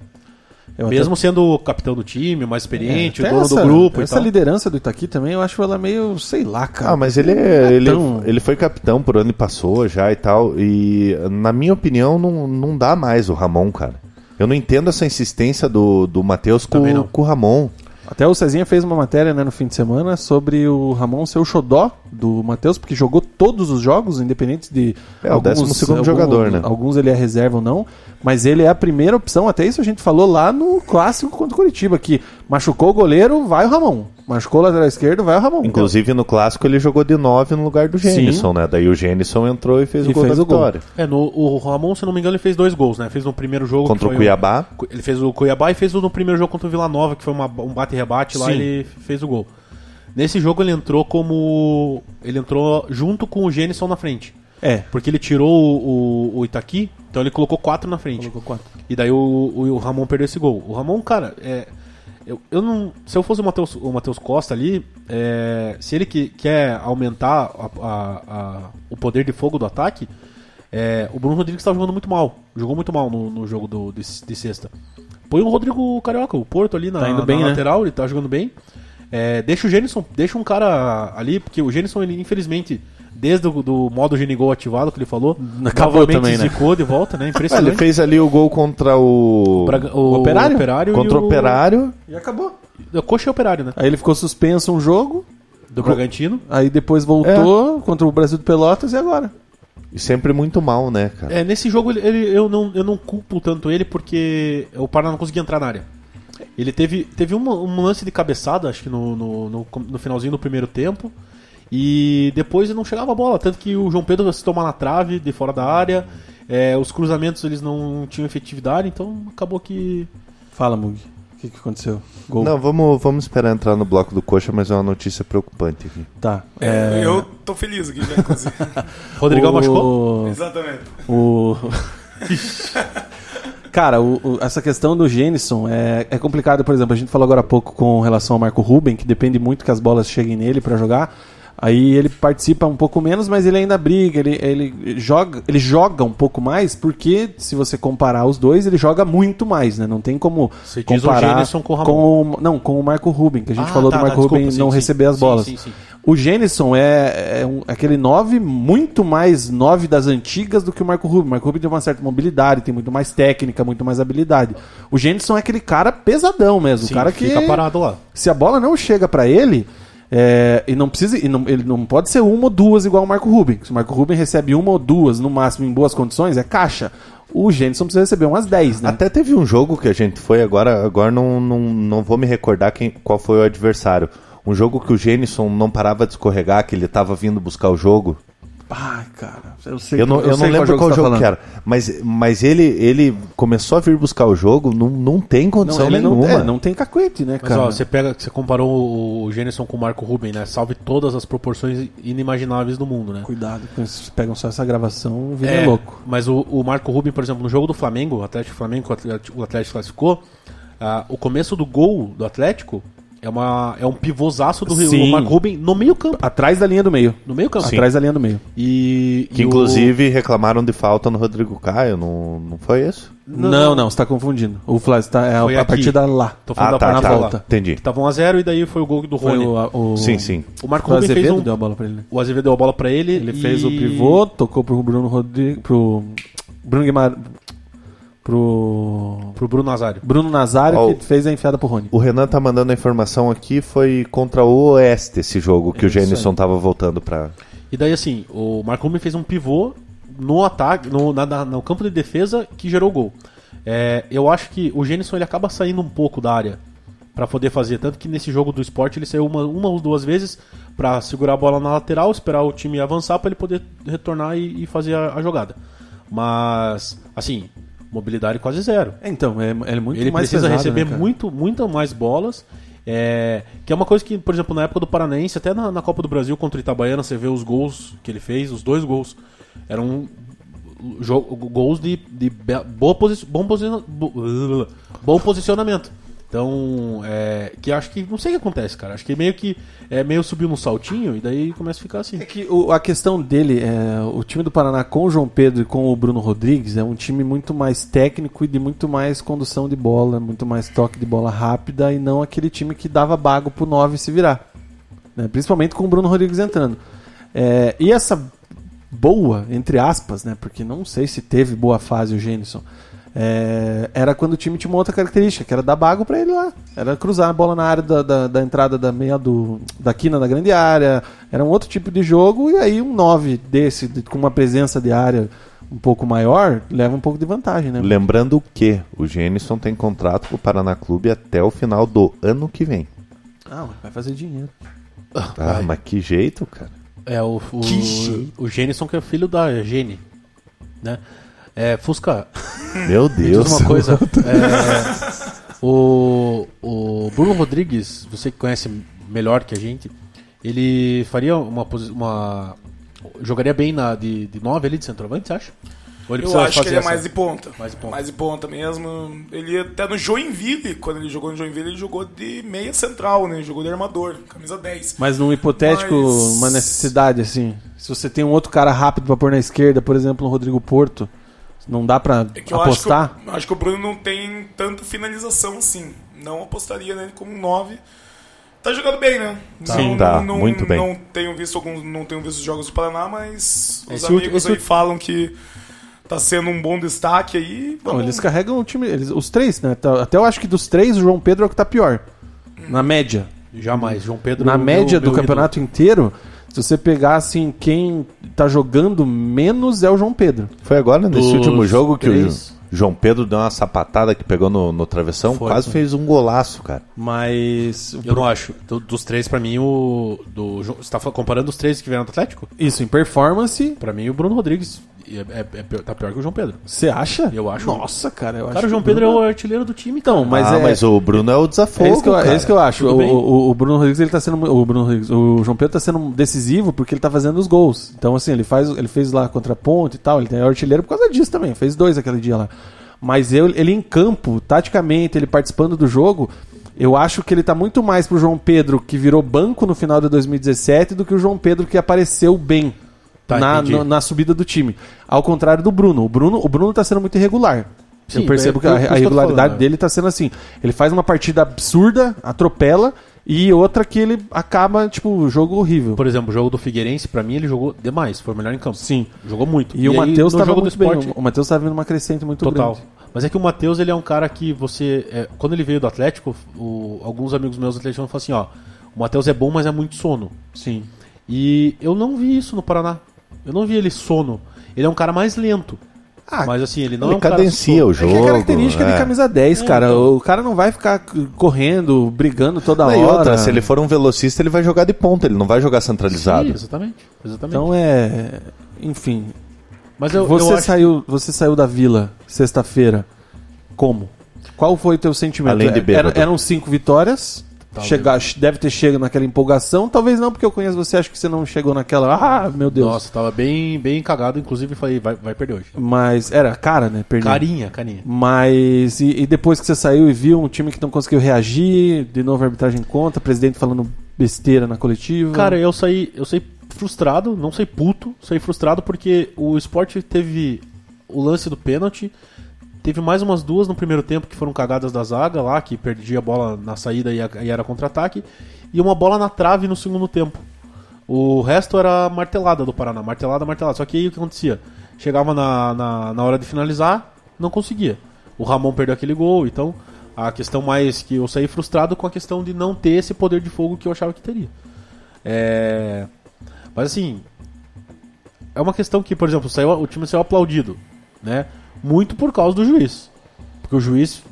Eu Mesmo até- sendo o capitão do time, mais experiente, o até dono essa, do grupo Essa e tal. liderança do Itaqui também, eu acho ela meio, sei lá, cara. Ah, mas ele, é- ele, tão- ele foi capitão por ano e passou já e tal. E, na minha opinião, não, não dá mais o Ramon, cara. Eu não entendo essa insistência do, do Matheus com, com o Ramon. Até o Cezinha fez uma matéria né, no fim de semana sobre o Ramon ser o xodó do Matheus, porque jogou todos os jogos, independente de. É, o 12º jogador, né? Alguns ele é reserva ou não, mas ele é a primeira opção. Até isso a gente falou lá no clássico contra o Curitiba, que machucou o goleiro, vai o Ramon. Machucou o lateral esquerdo, vai o Ramon. Inclusive, no clássico, ele jogou de 9 no lugar do Gênison, né? Daí o Gênison entrou e fez E o gol fez da o gol. vitória. É, no, o Ramon, se não me engano, ele fez dois gols, né? Fez no primeiro jogo. Contra o Cuiabá. Ele fez o Cuiabá e fez o no primeiro jogo contra o Vila Nova, que foi uma- um bate-rebate lá, ele fez o gol. Nesse jogo ele entrou como. Ele entrou junto com o Gênison na frente. É. Porque ele tirou o, o, o Itaqui, então ele colocou quatro na frente. Colocou quatro. E daí o, o, o Ramon perdeu esse gol. O Ramon, cara, é, eu, eu não. Se eu fosse o Matheus, o Costa ali, é, se ele que, quer aumentar a- a- a- o poder de fogo do ataque, é, o Bruno Rodrigues está jogando muito mal. Jogou muito mal no, no jogo do, de, de sexta. Põe o Rodrigo Carioca, o Porto ali na, Tá indo na bem, né? lateral, ele tá jogando bem. É, deixa o Gênison, deixa um cara ali, porque o Gênison, ele, infelizmente, desde o do modo Genigol ativado que ele falou, Acabou também, né? zicou de volta, né? Ah, Impressionante. ele fez ali o gol contra o. Braga- o Operário? contra e o Operário. E acabou. O Coxa e Operário, né? Aí ele ficou suspenso um jogo, Do Bragantino. aí depois voltou contra o Brasil de Pelotas e agora? E sempre muito mal, né, cara? É, nesse jogo ele, ele- eu, não, eu não culpo tanto ele porque o Paraná não conseguia entrar na área. Ele teve, teve uma- um lance de cabeçada, acho que no, no, no, no finalzinho do primeiro tempo. E depois não chegava a bola. Tanto que o João Pedro se tomar na trave de fora da área. é, os cruzamentos eles não tinham efetividade, então acabou que. Fala, Mug. O que, que aconteceu? Gol. Não, vamos, vamos esperar entrar no bloco do Coxa, mas é uma notícia preocupante aqui. Tá. É, Eu tô feliz aqui, já, inclusive. Rodrigão o... machucou? Exatamente. O... Cara, o- o- essa questão do Gênison é, é complicado. Por exemplo, a gente falou agora há pouco com relação ao Marco Ruben, que depende muito que as bolas cheguem nele pra jogar. Aí ele participa um pouco menos, mas ele ainda briga, ele, ele, joga, ele joga um pouco mais, porque se você comparar os dois, ele joga muito mais, né? Não tem como Você diz o comparar com o Ramon. o- não, com o Marco Ruben, que a gente Ah, falou tá, do tá, Marco desculpa, Ruben sim, não sim. receber as Sim, bolas. sim, sim. O Gênison é, é um- aquele 9 muito mais 9 das antigas do que o Marco Rubio. O Marco Rubio tem uma certa mobilidade, tem muito mais técnica, muito mais habilidade. O Gênison é aquele cara pesadão mesmo. O cara que. fica parado lá. Se a bola não chega pra ele. É, e não precisa. E não, ele não pode ser uma ou duas igual o Marco Rubin. Se o Marco Rubin recebe uma ou duas, no máximo, em boas condições, é caixa. O Gênison precisa receber umas 10, né? Até teve um jogo que a gente foi, agora, agora não, não, não vou me recordar quem, qual foi o adversário. Um jogo que o Gênison não parava de escorregar, que ele tava vindo buscar o jogo. Ai, cara. Eu sei Eu não, eu não sei lembro qual você tá jogo falando. que era. Mas, mas ele, ele começou a vir buscar o jogo, não, não tem condição Não, ele não, nenhuma. é, não tem cacuete, né, Mas cara? ó, você pega, você comparou o, Gênison com o Marco Ruben, né? Salve todas as proporções inimagináveis do mundo, né? Cuidado, esses pegam só essa gravação, vira É, louco. Mas o, o Marco Ruben, por exemplo, no jogo do Flamengo, o Atlético Flamengo, o Atlético, o Atlético classificou, ah, o começo do gol do Atlético é, uma, é um pivôzaço do Rio- Sim. o Marco Ruben no meio campo. Atrás da linha do meio. No meio campo. Atrás da linha do meio. E, Que e o- inclusive reclamaram de falta no Rodrigo Caio, não, não foi isso? Não, não, você tá confundindo. O Flávio tá, é Foi a aqui. partida lá. Tô falando Ah, da tá, partida tá, lá. tá. Entendi. Que tava 1x0 e daí foi o gol do Foi Rony. o, o, Sim, sim. O Marco o Ruben fez Azevedo um... deu a bola pra ele. né? O Azevedo deu a bola pra ele. Ele e- fez o pivô, tocou pro Bruno Rodrigues, pro Bruno Guimarães, pro Pro Bruno Nazário. Bruno Nazário Ó, que fez a enfiada pro Rony. O Renan tá mandando a informação aqui, foi contra o Oeste esse jogo, que o Isso aí. Gênison tava voltando pra... E daí, assim, o Marco fez um pivô no ataque, no, na- na- no campo de defesa que gerou o gol. É, eu acho que o Gênison ele acaba saindo um pouco da área pra poder fazer. Tanto que nesse jogo do esporte ele saiu uma, uma ou duas vezes pra segurar a bola na lateral, esperar o time avançar pra ele poder retornar e, e fazer a, a jogada. Mas, assim, mobilidade quase zero. É, Então, é, é muito ele mais precisa pesado, receber né, muito, muito mais bolas. É, que é uma coisa que, por exemplo, na época do Paranaense, até na, na Copa do Brasil contra o Itabaiana, você vê os gols que ele fez, os dois gols. Eram gols de, de boa posi bom, bo- bom posicionamento. Então, é, que acho que. Não sei o que acontece, cara. Acho que meio que. É meio subiu num saltinho e daí começa a ficar assim. É que o- a questão dele, é, o time do Paraná com o João Pedro e com o Bruno Rodrigues é um time muito mais técnico e de muito mais condução de bola, muito mais toque de bola rápida e não aquele time que dava bago pro 9 se virar. né? Principalmente com o Bruno Rodrigues entrando. É, e essa boa, entre aspas, né? Porque não sei se teve boa fase o Gênison. É, era quando o time tinha uma outra característica, que era dar bago pra ele lá. Era cruzar a bola na área da, da, da entrada da meia do, da quina da grande área. Era um outro tipo de jogo, e aí um 9 desse, de- com uma presença de área um pouco maior, leva um pouco de vantagem, né? Lembrando que o Gênison tem contrato com o Paraná Clube até o final do ano que vem. Ah, vai fazer dinheiro. Ah, mas que jeito, cara. É o, o, Que jeito. o Genison que é filho da Gene, né? É, Fusca, Meu me Deus. uma coisa. é, o, o Bruno Rodrigues, você que conhece melhor que a gente, ele faria uma, uma jogaria bem na de, de 9 ali de centroavante, você acha? Ou ele Eu acho que ele é mais de ponta. Mais de ponta. Mais de ponta mesmo. Ele até no Joinville, quando ele jogou no Joinville, ele jogou de meia central, né? Jogou de armador, camisa 10. Mas num hipotético, Mas- uma necessidade, assim. Se você tem um outro cara rápido pra pôr na esquerda, por exemplo, um Rodrigo Porto, não dá pra É eu apostar? Acho que, o- acho que o Bruno não tem tanta finalização assim. Não apostaria nele como um 9. Tá jogando bem, né? Sim, não, tá, não, muito bem. Não tenho visto alguns, não tenho visto os jogos do Paraná, mas os Esse amigos esse aí falam que tá sendo um bom destaque aí. Não, Vamos- eles carregam o time, eles, os três, né? Tá- Até eu acho que dos três, o João Pedro é o que tá pior. Na média. Jamais, João Pedro. Na meu- média meu do campeonato inteiro, se você pegar assim, quem tá jogando menos é o João Pedro. Foi agora, nesse Dos último jogo, que três. o João Pedro deu uma sapatada que pegou no, no travessão, Foi, quase foi. fez um golaço, cara. Mas. Eu não acho. Do- dos três, pra mim, o. Do, você tá fa- comparando os três que vieram do Atlético? Isso, em performance, Pra mim, o Bruno Rodrigues é, é- é tá pior que o João Pedro. você acha? Eu acho. Nossa, cara, eu acho. Cara, o João que Pedro é o artilheiro do time. Então, mas ah, é. mas o Bruno é o desafogo, É isso, que eu, é cara. isso que eu acho. O, o- o Bruno Rodrigues ele tá sendo o Bruno Rodrigues, o João Pedro tá sendo decisivo porque ele tá fazendo os gols. Então assim, ele faz, ele fez lá contra a Ponte e tal, ele tem artilheiro por causa disso também, fez dois aquele dia lá. Mas eu, ele em campo, taticamente, ele participando do jogo, eu acho que ele tá muito mais pro João Pedro que virou banco no final de 2017 do que o João Pedro que apareceu bem Tá, na, no- na subida do time. Ao contrário do Bruno, o Bruno, o Bruno tá sendo muito irregular. Sim, eu percebo é que a, a regularidade falando, dele tá sendo assim. Ele faz uma partida absurda, atropela, e outra que ele acaba, tipo, jogo horrível. Por exemplo, o jogo do Figueirense, pra mim, ele jogou demais. Foi o melhor em campo. Sim. Jogou muito. E, o aí, Matheus tava jogo do muito bem. esporte, O Matheus tava vindo uma crescente muito Total. grande. Mas é que o Matheus, ele é um cara que você. é, quando ele veio do Atlético, o- alguns amigos meus atleticanos falam assim: ó, o Matheus é bom, mas é muito sono. Sim. E eu não vi isso no Paraná. Eu não vi ele sono. Ele é um cara mais lento. Ah, mas assim, ele não Ele é um cadencia o É jogo. que é característica é. de camisa 10, É, cara. então. O cara não vai ficar correndo, brigando toda Não, e hora. outra, se ele for um velocista, ele vai jogar de ponta, ele não vai jogar Sim, centralizado. exatamente. exatamente. Então é. Enfim. mas eu, você, eu acho saiu, você saiu da vila sexta-feira. Como? Qual foi o teu sentimento? Além de Era- bêbado. eram cinco vitórias. Talvez. Chegar, deve ter chegado naquela empolgação. Talvez não, porque eu conheço você, acho que você não chegou naquela. Ah, meu Deus. Nossa, tava bem, bem cagado. Inclusive, falei, vai, vai perder hoje. Mas era cara, né? Perdi. Carinha, carinha. Mas e, e depois que você saiu e viu um time que não conseguiu reagir, de novo a arbitragem conta, presidente falando besteira na coletiva. Cara, eu saí, eu saí frustrado, não saí puto, saí frustrado porque o esporte teve o lance do pênalti, teve mais umas duas no primeiro tempo que foram cagadas da zaga lá, que perdia a bola na saída e, era contra-ataque, e uma bola na trave no segundo tempo. O resto era martelada do Paraná, martelada, martelada. Só que aí o que acontecia? Chegava na, na, na hora de finalizar, não conseguia. O Ramon perdeu aquele gol, então a questão mais que eu saí frustrado com a questão de não ter esse poder de fogo que eu achava que teria. É... Mas assim, é uma questão que, por exemplo, saiu, o time saiu aplaudido, né? Muito por causa do juiz. Porque o juiz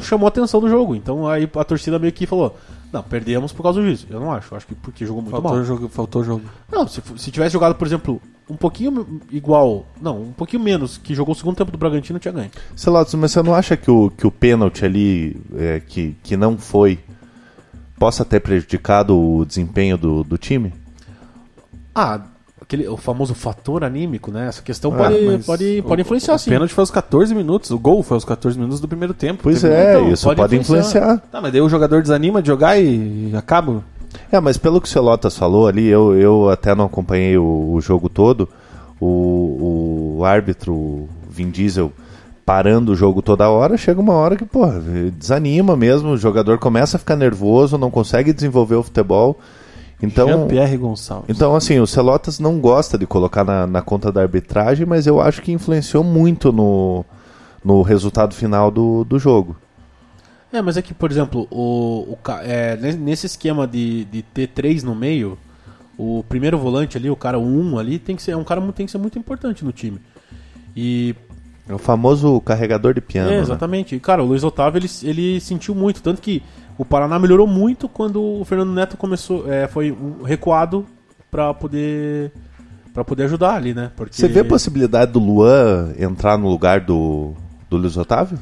chamou a atenção do jogo. Então aí a torcida meio que falou: Não, perdemos por causa do juiz. Eu não acho. Acho que porque jogou muito faltou mal. jogo, faltou jogo. Não, se, se tivesse jogado, por exemplo, um pouquinho igual. Não, um pouquinho menos que jogou o segundo tempo do Bragantino, tinha ganho. Sei lá, mas você não acha que o, que o pênalti ali, é, que, que não foi, possa ter prejudicado o desempenho do, do time? Ah, aquele, o famoso fator anímico, né? Essa questão Ah, pode, pode, o- pode influenciar o sim. pênalti foi aos 14 minutos, o gol foi aos 14 minutos do primeiro tempo. Pois é, então, isso pode pode, influenciar. influenciar. Tá, mas daí o jogador desanima de jogar e acaba. É, mas pelo que o Celotas falou ali, eu, eu até não acompanhei o, o jogo todo. O, o árbitro o Vin Diesel parando o jogo toda hora, chega uma hora que, pô, desanima mesmo, o jogador começa a ficar nervoso, não consegue desenvolver o futebol. Então, Jean-Pierre Gonçalves. então assim, o Celotas não gosta de colocar na, na conta da arbitragem, mas eu acho que influenciou muito no, no resultado final do, do jogo. É, mas é que, por exemplo, o, o é, ne- nesse esquema de, de ter três no meio, o primeiro volante ali, o cara 1 um ali, tem que ser é um cara tem que ser muito importante no time. E É o famoso carregador de piano. é, né? exatamente. E, Cara, o Luiz Otávio ele, ele sentiu muito, tanto que o Paraná melhorou muito quando o Fernando Neto começou, é, foi um, recuado pra poder para poder ajudar ali, né? Porque Você vê a possibilidade do Luan entrar no lugar do, do Luiz Otávio?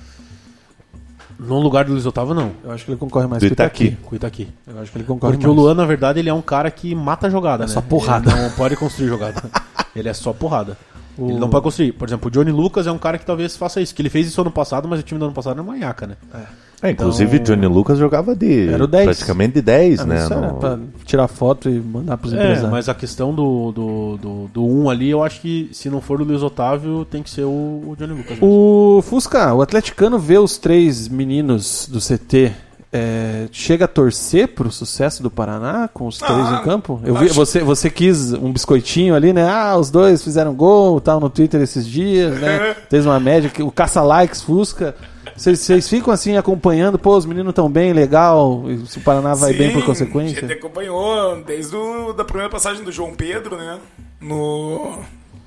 no lugar do Luiz Otávio não, Eu acho que ele concorre mais Do com o Itaqui. Itaqui. com o Itaqui. Eu acho que ele concorre Porque mais. o Luan, na verdade, ele é um cara que mata a jogada, É né? só porrada. Ele não pode construir jogada. ele é só porrada. Ele não pode construir. Por exemplo, o Johnny Lucas é um cara que talvez faça isso. Que ele fez isso ano passado, mas o time do ano passado era manhaca, né? É, inclusive, Johnny Lucas jogava de Era o 10. praticamente de 10, Ah, né? era pra tirar foto e mandar pros É, empresários. mas a questão do 1 do, do, do um ali, eu acho que se não for o Luiz Otávio, tem que ser o, o Johnny Lucas. mesmo. O Fusca, o atleticano vê os três meninos do CT. é, chega a torcer pro sucesso do Paraná com os três Ah, em campo? Eu vi, acho- você, você quis um biscoitinho ali, né? Ah, os dois fizeram gol, tal, no Twitter esses dias, né? Fez uma média, que o caça-likes Fusca. Vocês ficam assim acompanhando, pô, os meninos tão bem, legal, e se o Paraná vai bem por A consequência. gente acompanhou desde o, da primeira passagem do João Pedro, né? No,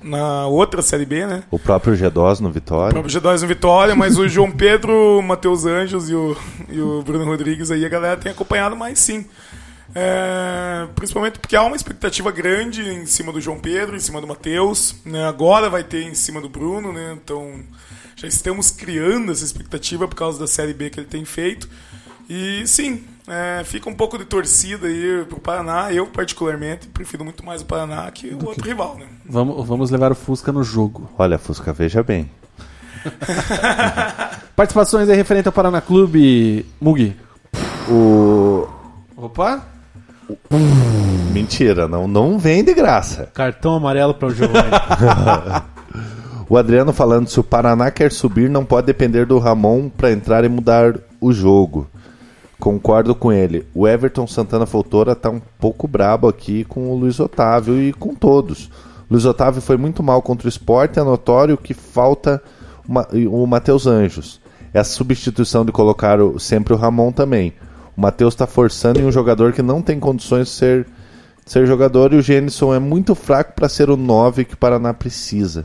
na outra Série B, né? O próprio G2 no O Vitória. próprio G2 no Vitória, mas o João Pedro, o Matheus Anjos e o, e o Bruno Rodrigues aí, a galera tem acompanhado mais sim. É, principalmente porque há uma expectativa grande em cima do João Pedro, em cima do Matheus. Né? Agora vai ter em cima do Bruno, né? Então já estamos criando essa expectativa por causa da Série B que ele tem feito. E sim, é, fica um pouco de torcida aí pro Paraná. Eu, particularmente, prefiro muito mais o Paraná que o outro rival, né? Vamos, vamos levar o Fusca no jogo. Olha, Fusca, veja bem. Participações aí referente ao Paraná Clube, Mugi. O. Opa! Mentira, não, não vem de graça. Cartão amarelo para o Giovanni. O Adriano falando: se o Paraná quer subir, não pode depender do Ramon para entrar e mudar o jogo. Concordo com ele. O Everton Santana Foltora tá um pouco brabo aqui com o Luiz Otávio e com todos. Luiz Otávio foi muito mal contra o esporte, é notório que falta uma- o Matheus Anjos. É a substituição de colocar o- sempre o Ramon também. O Matheus está forçando em um jogador que não tem condições de ser, de ser jogador e o Gênison é muito fraco para ser o 9 que o Paraná precisa.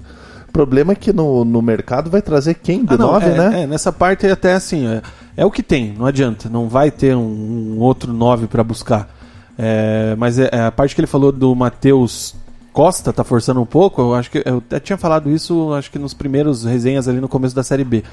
O problema é que no, no mercado vai trazer quem? De Ah, não, 9, é, né? é, nessa parte até assim, é, é o que tem, não adianta, não vai ter um, um outro 9 para buscar. É, mas é, é a parte que ele falou do Matheus Costa tá forçando um pouco, eu acho que eu até tinha falado isso, acho que nos primeiros resenhas ali no começo da série B.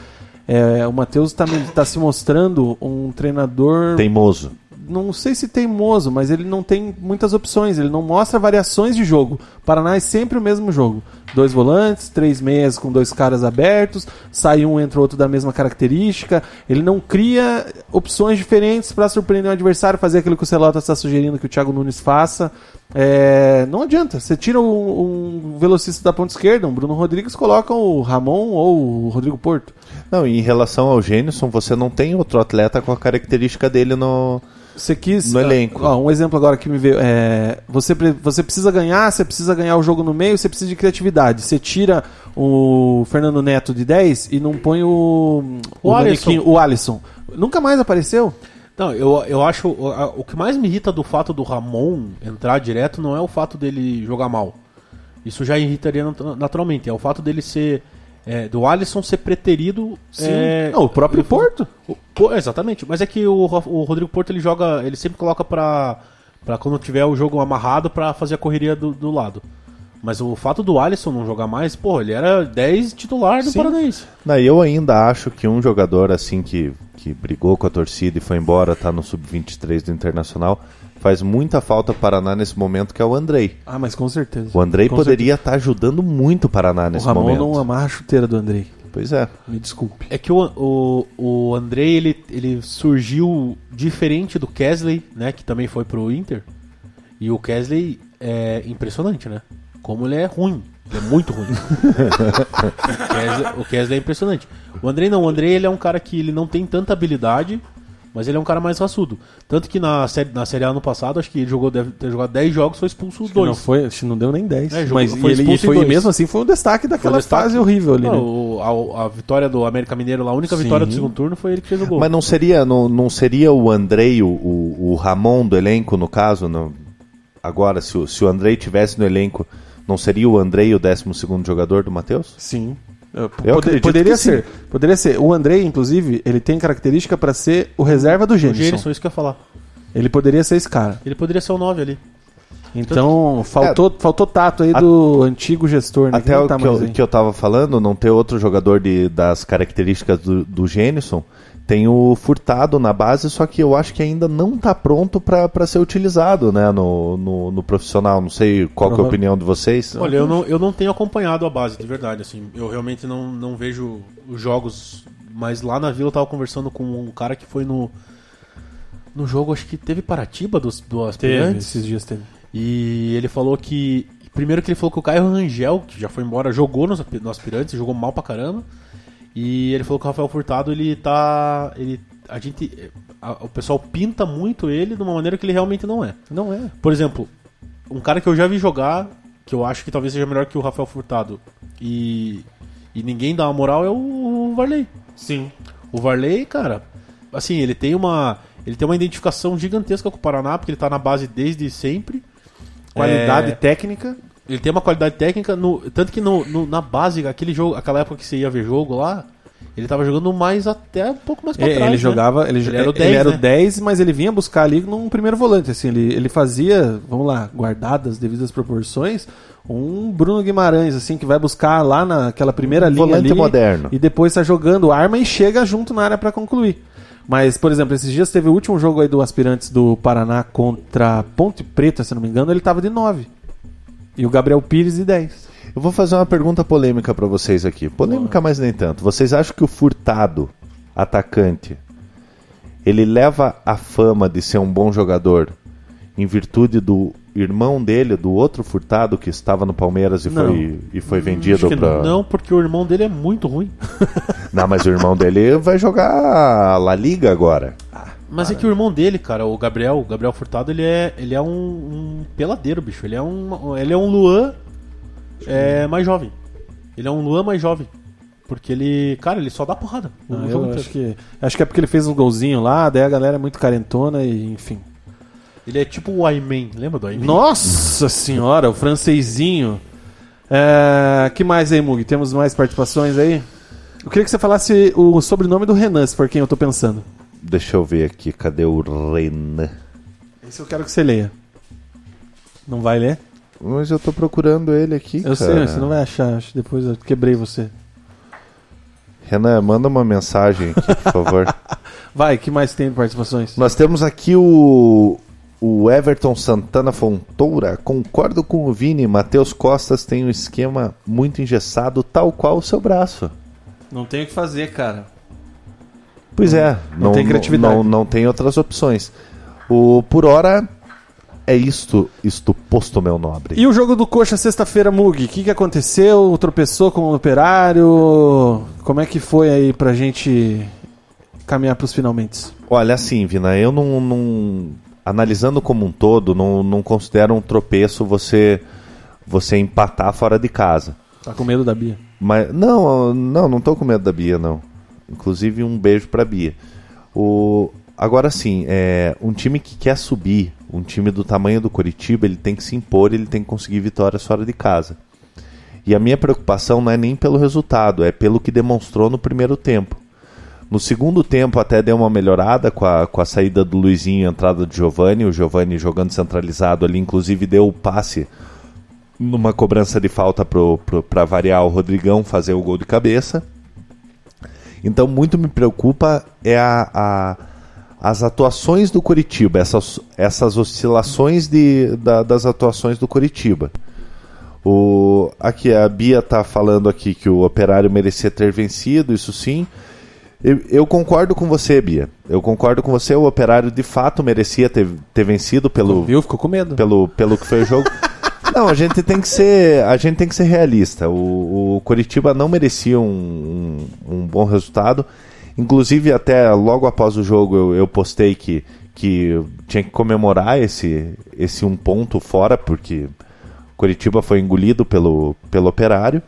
É, o Matheus está tá se mostrando um treinador Teimoso. Não sei se teimoso, mas ele não tem muitas opções, ele não mostra variações de jogo. O Paraná é sempre o mesmo jogo. Dois volantes, três meias com dois caras abertos, sai um, entra outro da mesma característica. Ele não cria opções diferentes para surpreender o adversário, fazer aquilo que o Celota está sugerindo que o Thiago Nunes faça. É, não adianta. Você tira um, um velocista da ponta esquerda, um Bruno Rodrigues, coloca o Ramon ou o Rodrigo Porto. Não, e em relação ao Gênison, você não tem outro atleta com a característica dele no. Você quis. No elenco. Ó, um exemplo agora que me veio. É, você, você precisa ganhar, você precisa ganhar o jogo no meio, você precisa de criatividade. Você tira o Fernando Neto de 10 e não põe o. O manequim- Alisson. o Alisson. Nunca mais apareceu. Não, eu, eu acho. O, o que mais me irrita do fato do Ramon entrar direto não é o fato dele jogar mal. Isso já irritaria nat- naturalmente. É o fato dele ser. É, do Alisson ser preterido. é, Não, o próprio Porto. o- exatamente. Mas é que o, o Rodrigo Porto ele joga. Ele sempre coloca pra. pra quando tiver o jogo amarrado pra fazer a correria do, do lado. Mas o fato do Alisson não jogar mais, pô, ele era 10 titular do Sim. Paranaense. Não, eu ainda acho que um jogador assim que, que brigou com a torcida e foi embora, tá no sub-23 do Internacional, faz muita falta pro Paraná nesse momento, que é o Andrei. Ah, mas com certeza. O Andrei Com poderia estar ajudando muito o Paraná nesse O Ramon momento. não amarra a chuteira do Andrei. Pois é. Me desculpe. É que o, o, o Andrei, ele, ele surgiu diferente do Kesley, né? Que também foi pro Inter. E o Kesley é impressionante, né? Como ele é ruim. Ele é muito ruim. o, Kesley, o Kesley é impressionante. O Andrei não. O Andrei, ele é um cara que ele não tem tanta habilidade, mas ele é um cara mais raçudo. Tanto que na série, na série A ano passado, acho que ele jogou, deve ter jogado 10 jogos, foi expulso os Não dois. foi, acho que não deu nem 10. É, mas foi ele, e foi, dois. mesmo assim foi um destaque daquela destaque. fase horrível ali, Não, né? o- a, a vitória do América Mineiro, lá, a única vitória do Sim. segundo turno foi ele que fez o gol. Mas não seria, não, não seria o Andrei, o, o, Ramon do elenco, no caso? Não, agora, se o, se o Andrei tivesse no elenco, não seria o Andrei o 12 jogador do Matheus? Sim. Eu- Eu poderia que sim. ser. Poderia ser. O Andrei, inclusive, ele tem característica pra ser o reserva do o Gênison. Gerson, isso que eu ia falar. Ele poderia ser esse cara. Ele poderia ser o 9 ali. Então, faltou, faltou tato aí do antigo gestor, né? Até não o tá que, eu, aí. que eu tava falando, não ter outro jogador de, das características do, do Gênison. Tem o Furtado na base, só que eu acho que ainda não tá pronto para ser utilizado né, no, no, no profissional. Não sei qual que é a opinião de vocês. Olha, eu não, eu não tenho acompanhado a base, de verdade, assim. Eu realmente não, não vejo os jogos. Mas lá na vila eu tava conversando com um cara que foi no. No jogo, acho que teve Paratiba dos, do Teve, Aspirantes. esses dias teve. E ele falou que. Primeiro que ele falou que o Caio Rangel, que já foi embora, jogou nos, no Aspirantes, jogou mal pra caramba. E ele falou que o Rafael Furtado, ele tá. Ele, a gente. a- o pessoal pinta muito ele de uma maneira que ele realmente não é. Não é. Por exemplo, um cara que eu já vi jogar, que eu acho que talvez seja melhor que o Rafael Furtado, e, e ninguém dá uma moral, é o Varley. Sim. O Varley, cara, assim, ele tem uma. Ele tem uma identificação gigantesca com o Paraná, porque ele tá na base desde sempre. Qualidade É, técnica. Ele tem uma qualidade técnica, no, tanto que no, no- na base, aquele jogo, aquela época que você ia ver jogo lá, ele tava jogando mais até um pouco mais pra É, trás. ele né? jogava, ele, Ele era o ele 10, era o né? 10, mas ele vinha buscar ali num primeiro volante, assim, ele, ele fazia, vamos lá, guardadas as devidas proporções, um Bruno Guimarães, assim, que vai buscar lá naquela primeira linha volante ali, moderno. e depois tá jogando arma e chega junto na área pra concluir. Mas, por exemplo, esses dias teve o último jogo aí do Aspirantes do Paraná contra Ponte Preta, se não me engano, ele tava de 9. E o Gabriel Pires de 10. Eu vou fazer uma pergunta polêmica pra vocês aqui. Polêmica, mas nem tanto. Vocês acham que o Furtado, atacante, ele leva a fama de ser um bom jogador em virtude do irmão dele, do outro Furtado que estava no Palmeiras e Não. foi, e foi vendido que para. Não, porque o irmão dele é muito ruim. Não, mas o irmão dele vai jogar a La Liga agora. Mas é que o irmão dele, cara, o Gabriel, o Gabriel Furtado, ele é, ele é um, um peladeiro, bicho. Ele é um, ele é um Luan é, mais jovem. Ele é um Luan mais jovem. Porque ele, cara, ele só dá porrada. Ah, jogo eu inteiro. acho que, acho que é porque ele fez um golzinho lá, daí a galera é muito carentona e enfim. Ele é tipo o Ayman, lembra do Ayman? Nossa senhora, o francesinho. É, que mais aí, Mug? Temos mais participações aí? Eu queria que você falasse o sobrenome do Renan, se for quem eu tô pensando. Deixa eu ver aqui, cadê o Renan? Esse eu quero que você leia. Não vai ler? Mas eu tô procurando ele aqui. Eu cara. sei, você não vai achar. acho que Depois eu quebrei você. Renan, manda uma mensagem aqui, por favor. Vai, que mais tem de participações? Nós temos aqui o, o Everton Santana Fontoura. Concordo com o Vini. Matheus Costas tem um esquema muito engessado, tal qual o seu braço. Não tem o que fazer, cara. Pois é, não tem criatividade. Não, não tem outras opções. O por hora é isto, isto posto, meu nobre. E o jogo do Coxa sexta-feira, Mug? O que, que aconteceu? Tropeçou com o operário? Como é que foi aí pra gente caminhar pros finalmente? Olha, assim, Vina, eu não, não- analisando como um todo, não, não considero um tropeço você você empatar fora de casa. Tá com medo da Bia? Mas não, não, não tô com medo da Bia, não. Inclusive um beijo pra Bia. O agora sim, é um time que quer subir, um time do tamanho do Coritiba, ele tem que se impor, ele tem que conseguir vitórias fora de casa. E a minha preocupação não é nem pelo resultado, é pelo que demonstrou no primeiro tempo. No segundo tempo até deu uma melhorada com a, com a saída do Luizinho e a entrada do Giovani. O Giovani jogando centralizado ali, inclusive deu o passe numa cobrança de falta para variar o Rodrigão fazer o gol de cabeça. Então, muito me preocupa é a, a as atuações do Curitiba, essas, essas oscilações de, da, das atuações do Curitiba. O, aqui a Bia está falando aqui que o Operário merecia ter vencido, isso sim. Eu, eu, concordo com você, Bia. Eu concordo com você. O Operário de fato merecia ter, ter vencido pelo. Viu? Ficou com medo. Pelo, pelo que foi o jogo. não, a gente tem que ser, a gente tem que ser realista. O, o Curitiba não merecia um, um, um bom resultado. Inclusive, até logo após o jogo, eu, eu postei que, que tinha que comemorar esse, esse um ponto fora, porque Curitiba foi engolido pelo, pelo Operário.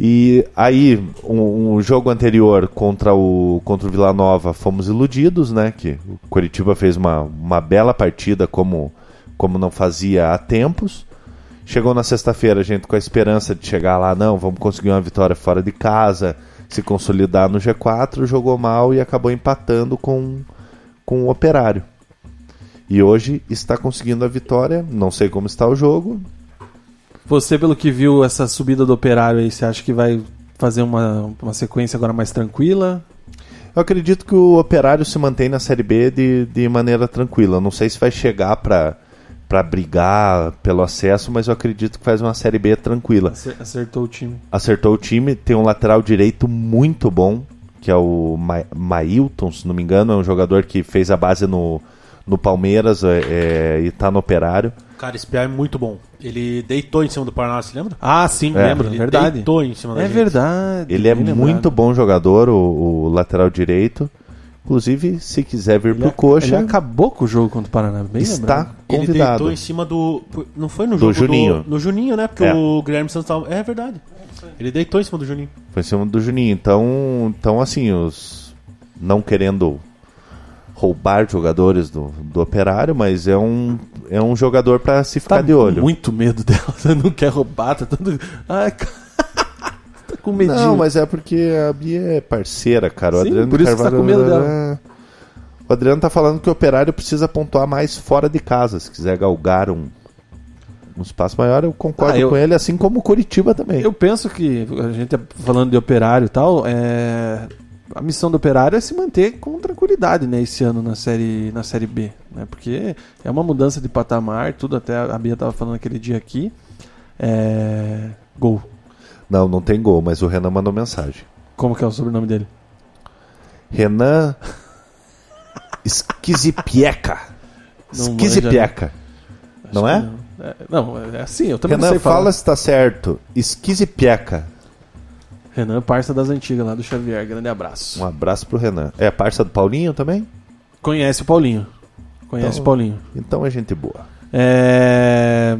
E aí, um, um, jogo anterior contra o, contra o Vila Nova, fomos iludidos, né? Que o Curitiba fez uma, uma bela partida como, como não fazia há tempos. Chegou na sexta-feira, gente com a esperança de chegar lá, não, vamos conseguir uma vitória fora de casa, se consolidar no G4, jogou mal e acabou empatando com, com o Operário. E hoje está conseguindo a vitória, não sei como está o jogo, você, pelo que viu essa subida do operário aí, você acha que vai fazer uma, uma sequência agora mais tranquila? Eu acredito que o operário se mantém na Série B de, de maneira tranquila. Não sei se vai chegar para para brigar pelo acesso, mas eu acredito que faz uma Série B tranquila. Acertou o time. Acertou o time, tem um lateral direito muito bom, que é o Ma Mailton, se não me engano, é um jogador que fez a base no, no Palmeiras é, é, e está no Operário. Cara, esse PA é muito bom. Ele deitou em cima do Paraná, se lembra? Ah, sim, é. lembro, Ele verdade. deitou em cima da É gente. verdade. Ele é muito bom jogador, o, o lateral direito. Inclusive, se quiser vir Ele, pro ele Coxa, acabou com o jogo contra o Paraná, bem está lembrado. Ele convidado. deitou em cima do. Não foi no Do jogo Juninho. Do, no Juninho, né? Porque É. o Guilherme Santos tava. É verdade. Ele deitou em cima do Juninho. Foi em cima do Juninho. Então, então assim, os não querendo roubar jogadores do, do operário, mas é um, é um jogador para se ficar Tá de olho. muito medo dela. Você não quer roubar, tá tudo. Ai, cara. Com medinho. Não, mas é porque a Bia é parceira, cara. O Sim, Adriano por isso que você tá Carvalho, com medo dela. é- O Adriano tá falando que o operário precisa pontuar mais fora de casa. Se quiser galgar um, um espaço maior, eu concordo Ah, eu- com ele, assim como o Curitiba também. Eu penso que, a gente tá falando de operário e tal, é... a missão do operário é se manter com tranquilidade né, esse ano na série, na série B. Né, porque é uma mudança de patamar, tudo até a Bia tava falando aquele dia aqui. É... Gol. Não, não tem gol, mas o Renan mandou mensagem. Como que é o sobrenome dele? Renan Esquisipieca. Não Esquisipieca. Não Acho é? que Não. É, não, é assim, eu também não Renan, sei falar. fala se tá certo. Esquisipieca. Renan, parça das antigas lá do Xavier, grande abraço. Um abraço pro Renan. É parça do Paulinho também? Conhece o Paulinho. Conhece Então- o Paulinho. Então é gente boa. É...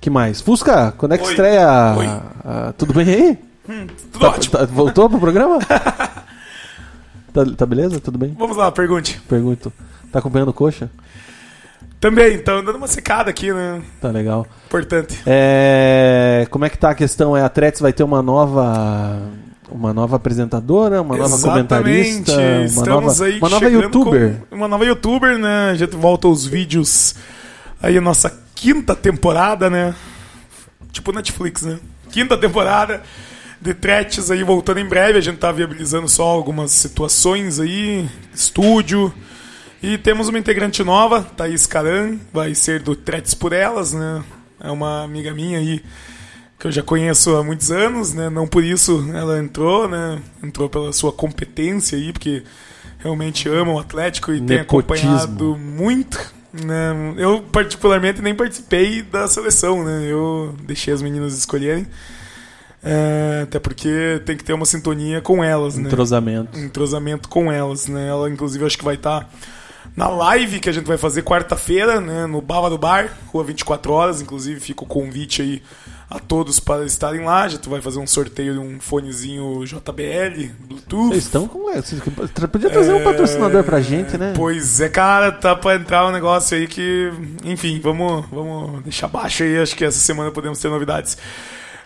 que mais? Fusca, quando é que Oi. estreia? Oi. Ah, tudo bem aí? Tudo Tá- ótimo. tá- voltou pro programa? tá, tá beleza? Tudo bem? Vamos lá, pergunte. Pergunto. Tá acompanhando o coxa? Também, então, dando uma secada aqui, né? Tá legal. Importante. É, Como é que tá a questão? É, a Tretes vai ter uma nova. Uma nova apresentadora, uma nova comentarista, uma Estamos nova, aí uma nova youtuber. Uma nova youtuber, né? A gente volta aos vídeos. Aí a nossa quinta temporada, né? Tipo Netflix, né? Quinta temporada de Tretes aí voltando em breve. A gente tá viabilizando só algumas situações aí, estúdio. E temos uma integrante nova, Thaís Caran, vai ser do Tretes por Elas, né? É uma amiga minha aí que eu já conheço há muitos anos, né? Não por isso ela entrou, né? Entrou pela sua competência aí, porque realmente ama o Atlético e tem Nepotismo. acompanhado muito. Né? Eu particularmente nem participei da seleção, né? Eu deixei as meninas escolherem. É, até porque tem que ter uma sintonia com elas, né? Entrosamento. entrosamento com elas, né? Ela, inclusive, acho que vai estar na live que a gente vai fazer quarta-feira, né? No Bava do Bar, Rua 24 Horas. Inclusive, fica o convite aí a todos para estarem lá. A gente vai fazer um sorteio de um fonezinho JBL, Bluetooth. Vocês estão com. Podia trazer um patrocinador pra gente, né? Pois é, cara, tá pra entrar um negócio aí que. Enfim, vamos, vamos deixar baixo aí. Acho que essa semana podemos ter novidades.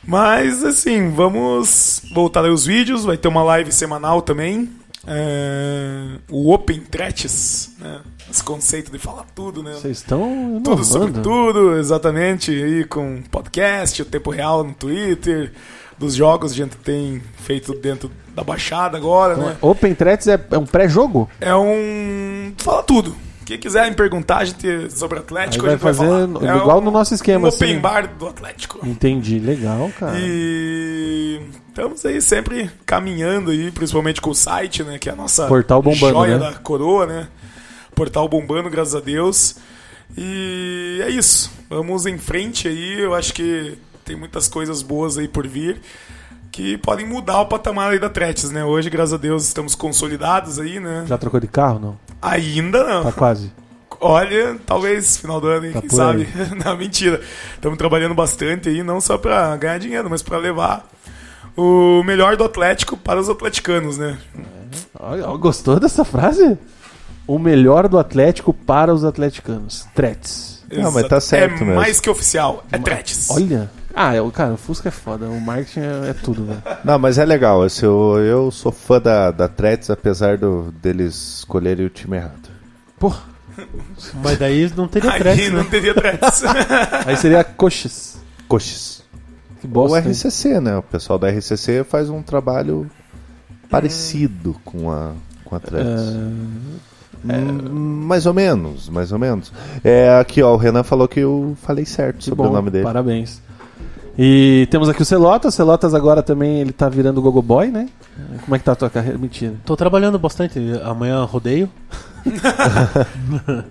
Mas, assim, vamos voltar aí os vídeos. Vai ter uma live semanal também. é, o Open Threats, né? Esse conceito de falar tudo, né? Vocês estão Tudo sobre tudo, exatamente. Aí com podcast, o tempo real no Twitter, dos jogos a gente tem feito dentro da Baixada agora, né? Open Threats é, é um pré-jogo? É um. Fala tudo. Quem quiser me perguntar a gente, sobre Atlético, Aí a vai gente vai fazer falar. É igual um- no nosso esquema, Um open assim. bar do Atlético. Entendi, legal, cara. E estamos aí sempre caminhando aí, principalmente com o site, né? Que é a nossa Portal bombando, joia né? da coroa, né? Portal bombando, graças a Deus. E é isso. Vamos em frente aí. Eu acho que tem muitas coisas boas aí por vir que podem mudar o patamar aí da Tretes, né? Hoje, graças a Deus, estamos consolidados aí, né? Já trocou de carro, não? Ainda não. Tá quase. Olha, talvez final do ano, hein, Tá quem sabe? não, mentira. Estamos trabalhando bastante aí, não só para ganhar dinheiro, mas para levar o melhor do Atlético para os atleticanos, né? Olha, ó, Gostou dessa frase? O melhor do Atlético para os atleticanos. Threats. Não, mas tá certo é mesmo. mais que oficial, é Tretes. Olha. Ah, é, o- cara, o Fusca é foda. O marketing é, é tudo, velho. Não, mas é legal. Eu, eu sou fã da, da Threads, apesar do, deles escolherem o time errado. Pô, Mas daí não teria Aí threats, não né? teria Tretes. aí seria coxas. Coxes. Que O bosta. hein? RCC, né? O pessoal da RCC faz um trabalho parecido com a, com a Threads. Hum, Mais ou menos, mais ou menos. É, aqui, ó, o Renan falou que eu falei certo Que sobre bom, o nome dele. Parabéns. E temos aqui o Celotas. Celotas agora também ele tá virando Gogo Boy, né? Como é que tá a tua carreira? Mentira. Tô trabalhando bastante. Amanhã rodeio.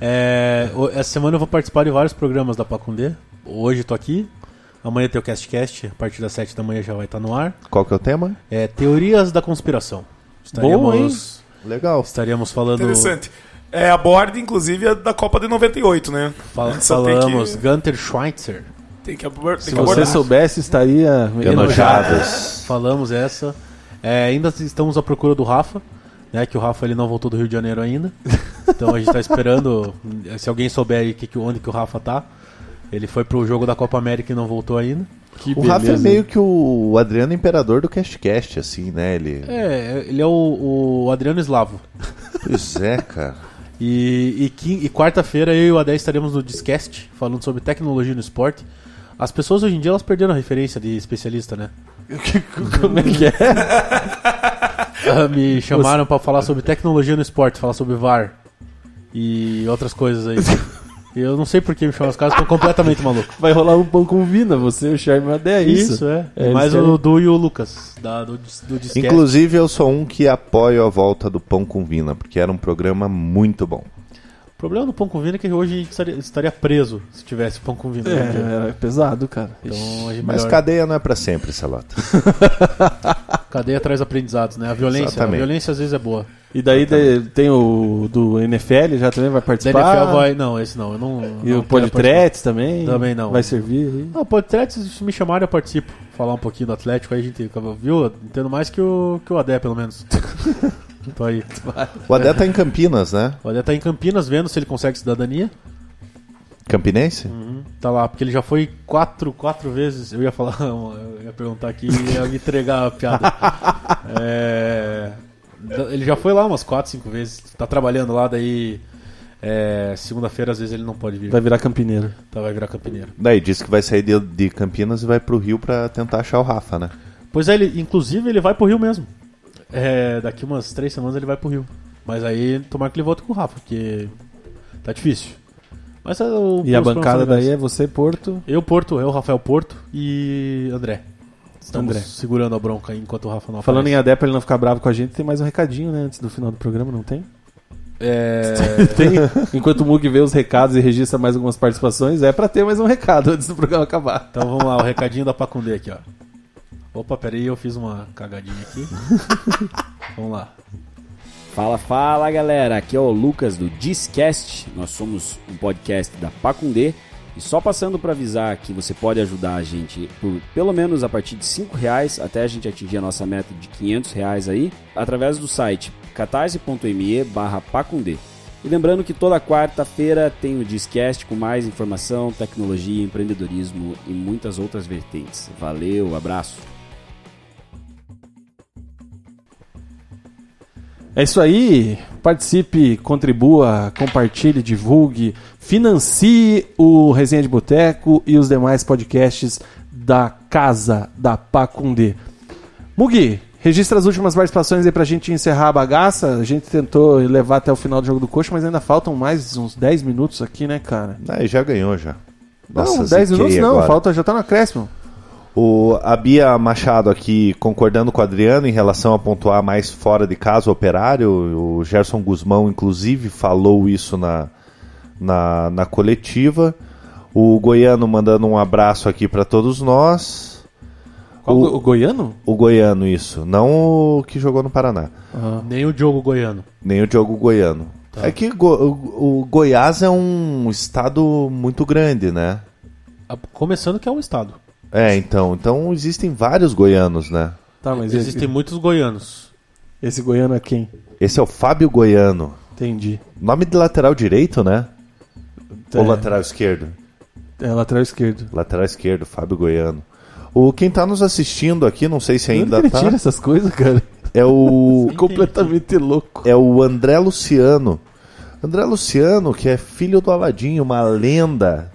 É, essa semana eu vou participar de vários programas da Pacundê. Hoje tô aqui. Amanhã tem o CastCast. A partir das 7 da manhã já vai estar no ar. Qual que é o tema? É Teorias da Conspiração. Boa, hein? Legal. estaríamos falando. Interessante. É a borda, inclusive, é da Copa de 98, né? Só tem falamos que- Gunter Schweitzer. Tem que, abor- tem Se que você abordar. soubesse, estaria Enojados. Falamos essa. É, ainda estamos à procura do Rafa, né? Que o Rafa ele não voltou do Rio de Janeiro ainda. Então a gente tá esperando. Se alguém souber aí que, que- onde que o Rafa tá. Ele foi pro jogo da Copa América e não voltou ainda. Que O Rafa é beleza, meio que o Adriano Imperador do CastCast, assim, né? Ele... É, ele é o, o Adriano Slavo. Pois é, cara. E, e, e quarta-feira eu e o Adé estaremos no Discast falando sobre tecnologia no esporte. As pessoas hoje em dia elas perderam a referência de especialista, né? Como é que é? Ah, Me chamaram pra falar sobre tecnologia no esporte, falar sobre VAR e outras coisas aí. E eu não sei por que me chamam os caras, tô completamente maluco. Vai rolar um pão com vina, você, o Charme até isso. é. É, Mais eles o Du e o Lucas, da, do, do Discast. Inclusive, eu sou um que apoio a volta do Pão com Vina, porque era um programa muito bom. O problema do pão com vina é que hoje a gente estaria, estaria preso se tivesse pão com vina. É, é pesado, cara. Então a Mas melhor... cadeia não é pra sempre, Salota. cadeia traz aprendizados, né? A violência, a Exatamente. violência às vezes é boa. E daí de- tem o do NFL, já também vai Da participar. NFL vai. Não, esse não. Eu não E não o Podtretes também. Também não. Vai servir aí. Não, Podtretes, se me chamarem, eu participo. Falar um pouquinho do Atlético, aí a gente viu? Entendo mais que o, que o Adé, pelo menos. Tô aí. O Adé tá em Campinas, né? O Adé tá em Campinas vendo se ele consegue cidadania. Campinense? Tá lá, porque ele já foi quatro, quatro vezes. Eu ia falar, eu ia perguntar aqui e ia me entregar a piada. É, ele já foi lá umas quatro, cinco vezes. Tá trabalhando lá, daí. é, Segunda-feira, às vezes, ele não pode vir. Vai virar campineiro. Tá, vai virar campineiro. Daí disse que vai sair de, de Campinas e vai pro Rio pra tentar achar o Rafa, né? Pois é, ele, inclusive ele vai pro Rio mesmo. É, daqui umas três semanas ele vai pro Rio. Mas aí tomara que ele volte com o Rafa, porque tá difícil. Mas é o, E a bancada daí é você, Porto. Eu, Porto, eu, Rafael Porto e André. Estamos André. segurando a bronca aí enquanto o Rafa não Falando em aparece. ADE pra ele não ficar bravo com a gente, tem mais um recadinho, né? Antes do final do programa, não tem? É... Tem. Enquanto o Mug vê os recados e registra mais algumas participações, é pra ter mais um recado antes do programa acabar. Então vamos lá, o recadinho da Pacundê aqui, ó. Opa, peraí, eu fiz uma cagadinha aqui. vamos lá. Fala, fala galera, aqui é o Lucas do Discast. Nós somos um podcast da Pacundê e só passando para avisar que você pode ajudar a gente por pelo menos a partir de 5 reais até a gente atingir a nossa meta de 500 reais aí, através do site catarse.me barra Pacundê. E lembrando que toda quarta-feira tem o Discast com mais informação, tecnologia, empreendedorismo e muitas outras vertentes. Valeu, abraço! É isso aí. Participe, contribua, compartilhe, divulgue, financie o Resenha de Boteco e os demais podcasts da Casa da Pacundê. Mugi, registra as últimas participações aí pra gente encerrar a bagaça. A gente tentou levar até o final do jogo do Coxa, mas ainda faltam mais uns 10 minutos aqui, né, cara? Aí já ganhou já. não, Nossa, 10 minutos não, agora. falta, já tá no acréscimo. O, a Bia Machado aqui concordando com o Adriano em relação a pontuar mais fora de casa o operário. O Gerson Guzmão, inclusive, falou isso na, na, na coletiva. O Goiano mandando um abraço aqui para todos nós. Qual, O- o, Goiano? O Goiano, isso. Não o que jogou no Paraná. Nem o Diogo Goiano. Nem o Diogo Goiano. É que Go- o, o Goiás é um estado muito grande, né? Começando que é um estado. É, então. Então existem vários goianos, né? Tá, mas Existem muitos goianos. esse, esse Goiano é quem? Esse é o Fábio Goiano. Entendi. Nome de lateral direito, né? É. Ou lateral esquerdo? É lateral esquerdo. Lateral esquerdo, Fábio Goiano. O quem tá nos assistindo aqui, não sei se ainda Onde que tá, ele tira essas coisas, cara? é o Completamente louco. é o André Luciano. André Luciano, que é filho do Aladinho, uma lenda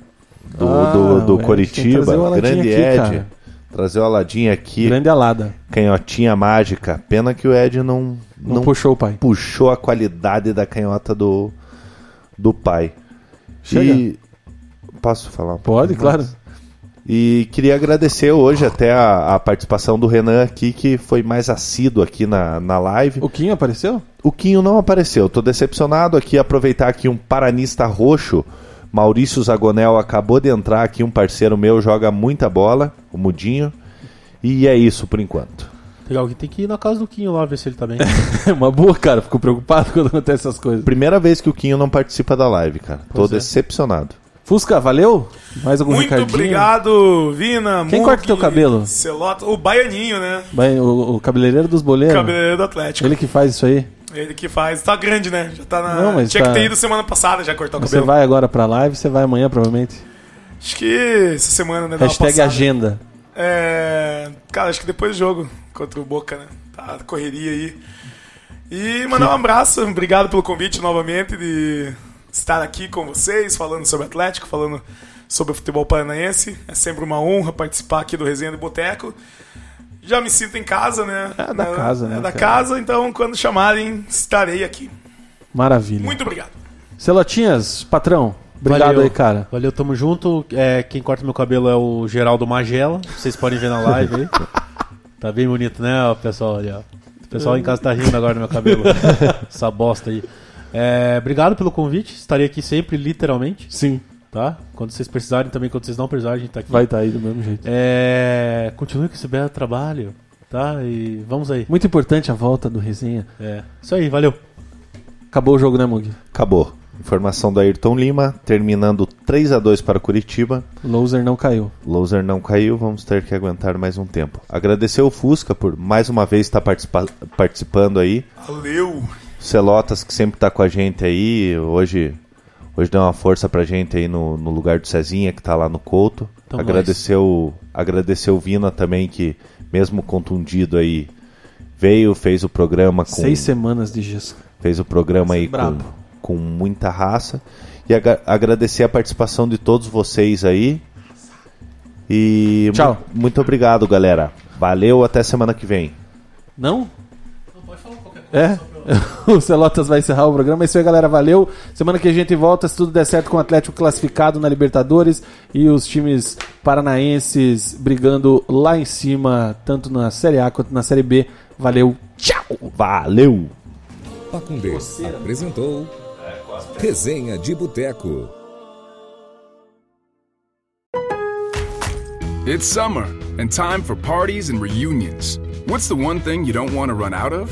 do, Ah, do, do Coritiba, grande aqui, Ed. cara. Trazer o Aladinho aqui, Grande alada. canhotinha mágica. Pena que o Ed não, Não, não puxou o pai. puxou a qualidade da canhota do, do pai. Chega. E posso falar? um Pode, claro. mais? E queria agradecer hoje até a, a participação do Renan aqui, que foi mais assíduo aqui na, na live. O Quinho apareceu? O Quinho não apareceu, tô decepcionado aqui. Aproveitar aqui um paranista roxo. Maurício Zagonel acabou de entrar aqui, um parceiro meu, joga muita bola, o Mudinho. E é isso por enquanto. Legal, que tem que ir na casa do Quinho lá ver se ele tá bem. É uma boa, cara. Fico preocupado quando acontece essas coisas. Primeira vez que o Quinho não participa da live, cara. Tô Pois é. decepcionado. Fusca, valeu? Mais algum Muito recadinho? obrigado, Vina. Quem Mug, corta teu cabelo? Celota, o Baianinho, né? O, o cabeleireiro dos boleiros. Cabeleireiro do Atlético. Ele que faz isso aí. Ele que faz. Tá grande, né? Já tá na. Não, mas Tinha tá- que ter ido semana passada já cortar o Você cabelo. vai agora pra live, você vai amanhã provavelmente. Acho que essa semana, né? Hashtag agenda. É. Cara, acho que depois do jogo contra o Boca, né? Tá correria aí. E mandar um abraço, obrigado pelo convite novamente de estar aqui com vocês, falando sobre Atlético, falando sobre o futebol paranaense. É sempre uma honra participar aqui do Resenha do Boteco. Já me sinto em casa, né? É da casa, né, É da cara? casa, então quando chamarem, estarei aqui. Maravilha. Muito obrigado. Celotinhas, patrão. Obrigado Valeu. aí, cara. Valeu, tamo junto. É, quem corta meu cabelo é o Geraldo Magela. Vocês podem ver na live aí. Tá bem bonito, né, pessoal? Ali, ó. O pessoal em casa tá rindo agora do meu cabelo. Essa bosta aí. É, obrigado pelo convite. Estarei aqui sempre, literalmente. Sim. Tá? Quando vocês precisarem, também quando vocês não precisarem, a gente tá aqui. Vai estar aí do mesmo jeito. É, continue com esse belo trabalho. Tá? E vamos aí. Muito importante a volta do resenha. É. Isso aí, valeu. Acabou o jogo, né, Mug? Acabou. Informação do Ayrton Lima, terminando 3 a 2 para o Curitiba. Loser não caiu. Loser não caiu, vamos ter que aguentar mais um tempo. Agradecer o Fusca por mais uma vez estar participa- participando aí. Valeu! Celotas que sempre tá com a gente aí. Hoje, hoje deu uma força pra gente aí no, no lugar do Cezinha que tá lá no Couto. Tamo agradecer o, agradecer o Vina também que mesmo contundido aí veio, fez o programa com Seis semanas de gesso. fez o programa aí com, Brabo. com muita raça. E aga- agradecer a participação de todos vocês aí. E Tchau. mu- muito obrigado, galera. Valeu, até semana que vem. Não? É? o Celotas vai encerrar o programa. É isso aí, galera. Valeu. Semana que a gente volta, se tudo der certo, com o Atlético classificado na Libertadores e os times paranaenses brigando lá em cima, tanto na Série A quanto na Série B. Valeu. Tchau! Valeu! Pacundê apresentou Resenha de Boteco. It's summer and time for parties and reunions. What's the one thing you don't want to run out of?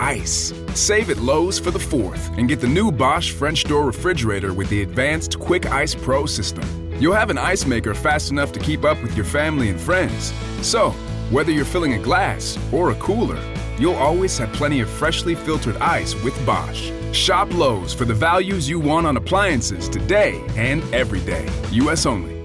Ice. Save at Lowe's for the 4th and get the new Bosch French door refrigerator with the advanced Quick Ice Pro system. You'll have an ice maker fast enough to keep up with your family and friends. So, whether you're filling a glass or a cooler, you'll always have plenty of freshly filtered ice with Bosch. Shop Lowe's for the values you want on appliances today and every day. U.S. only.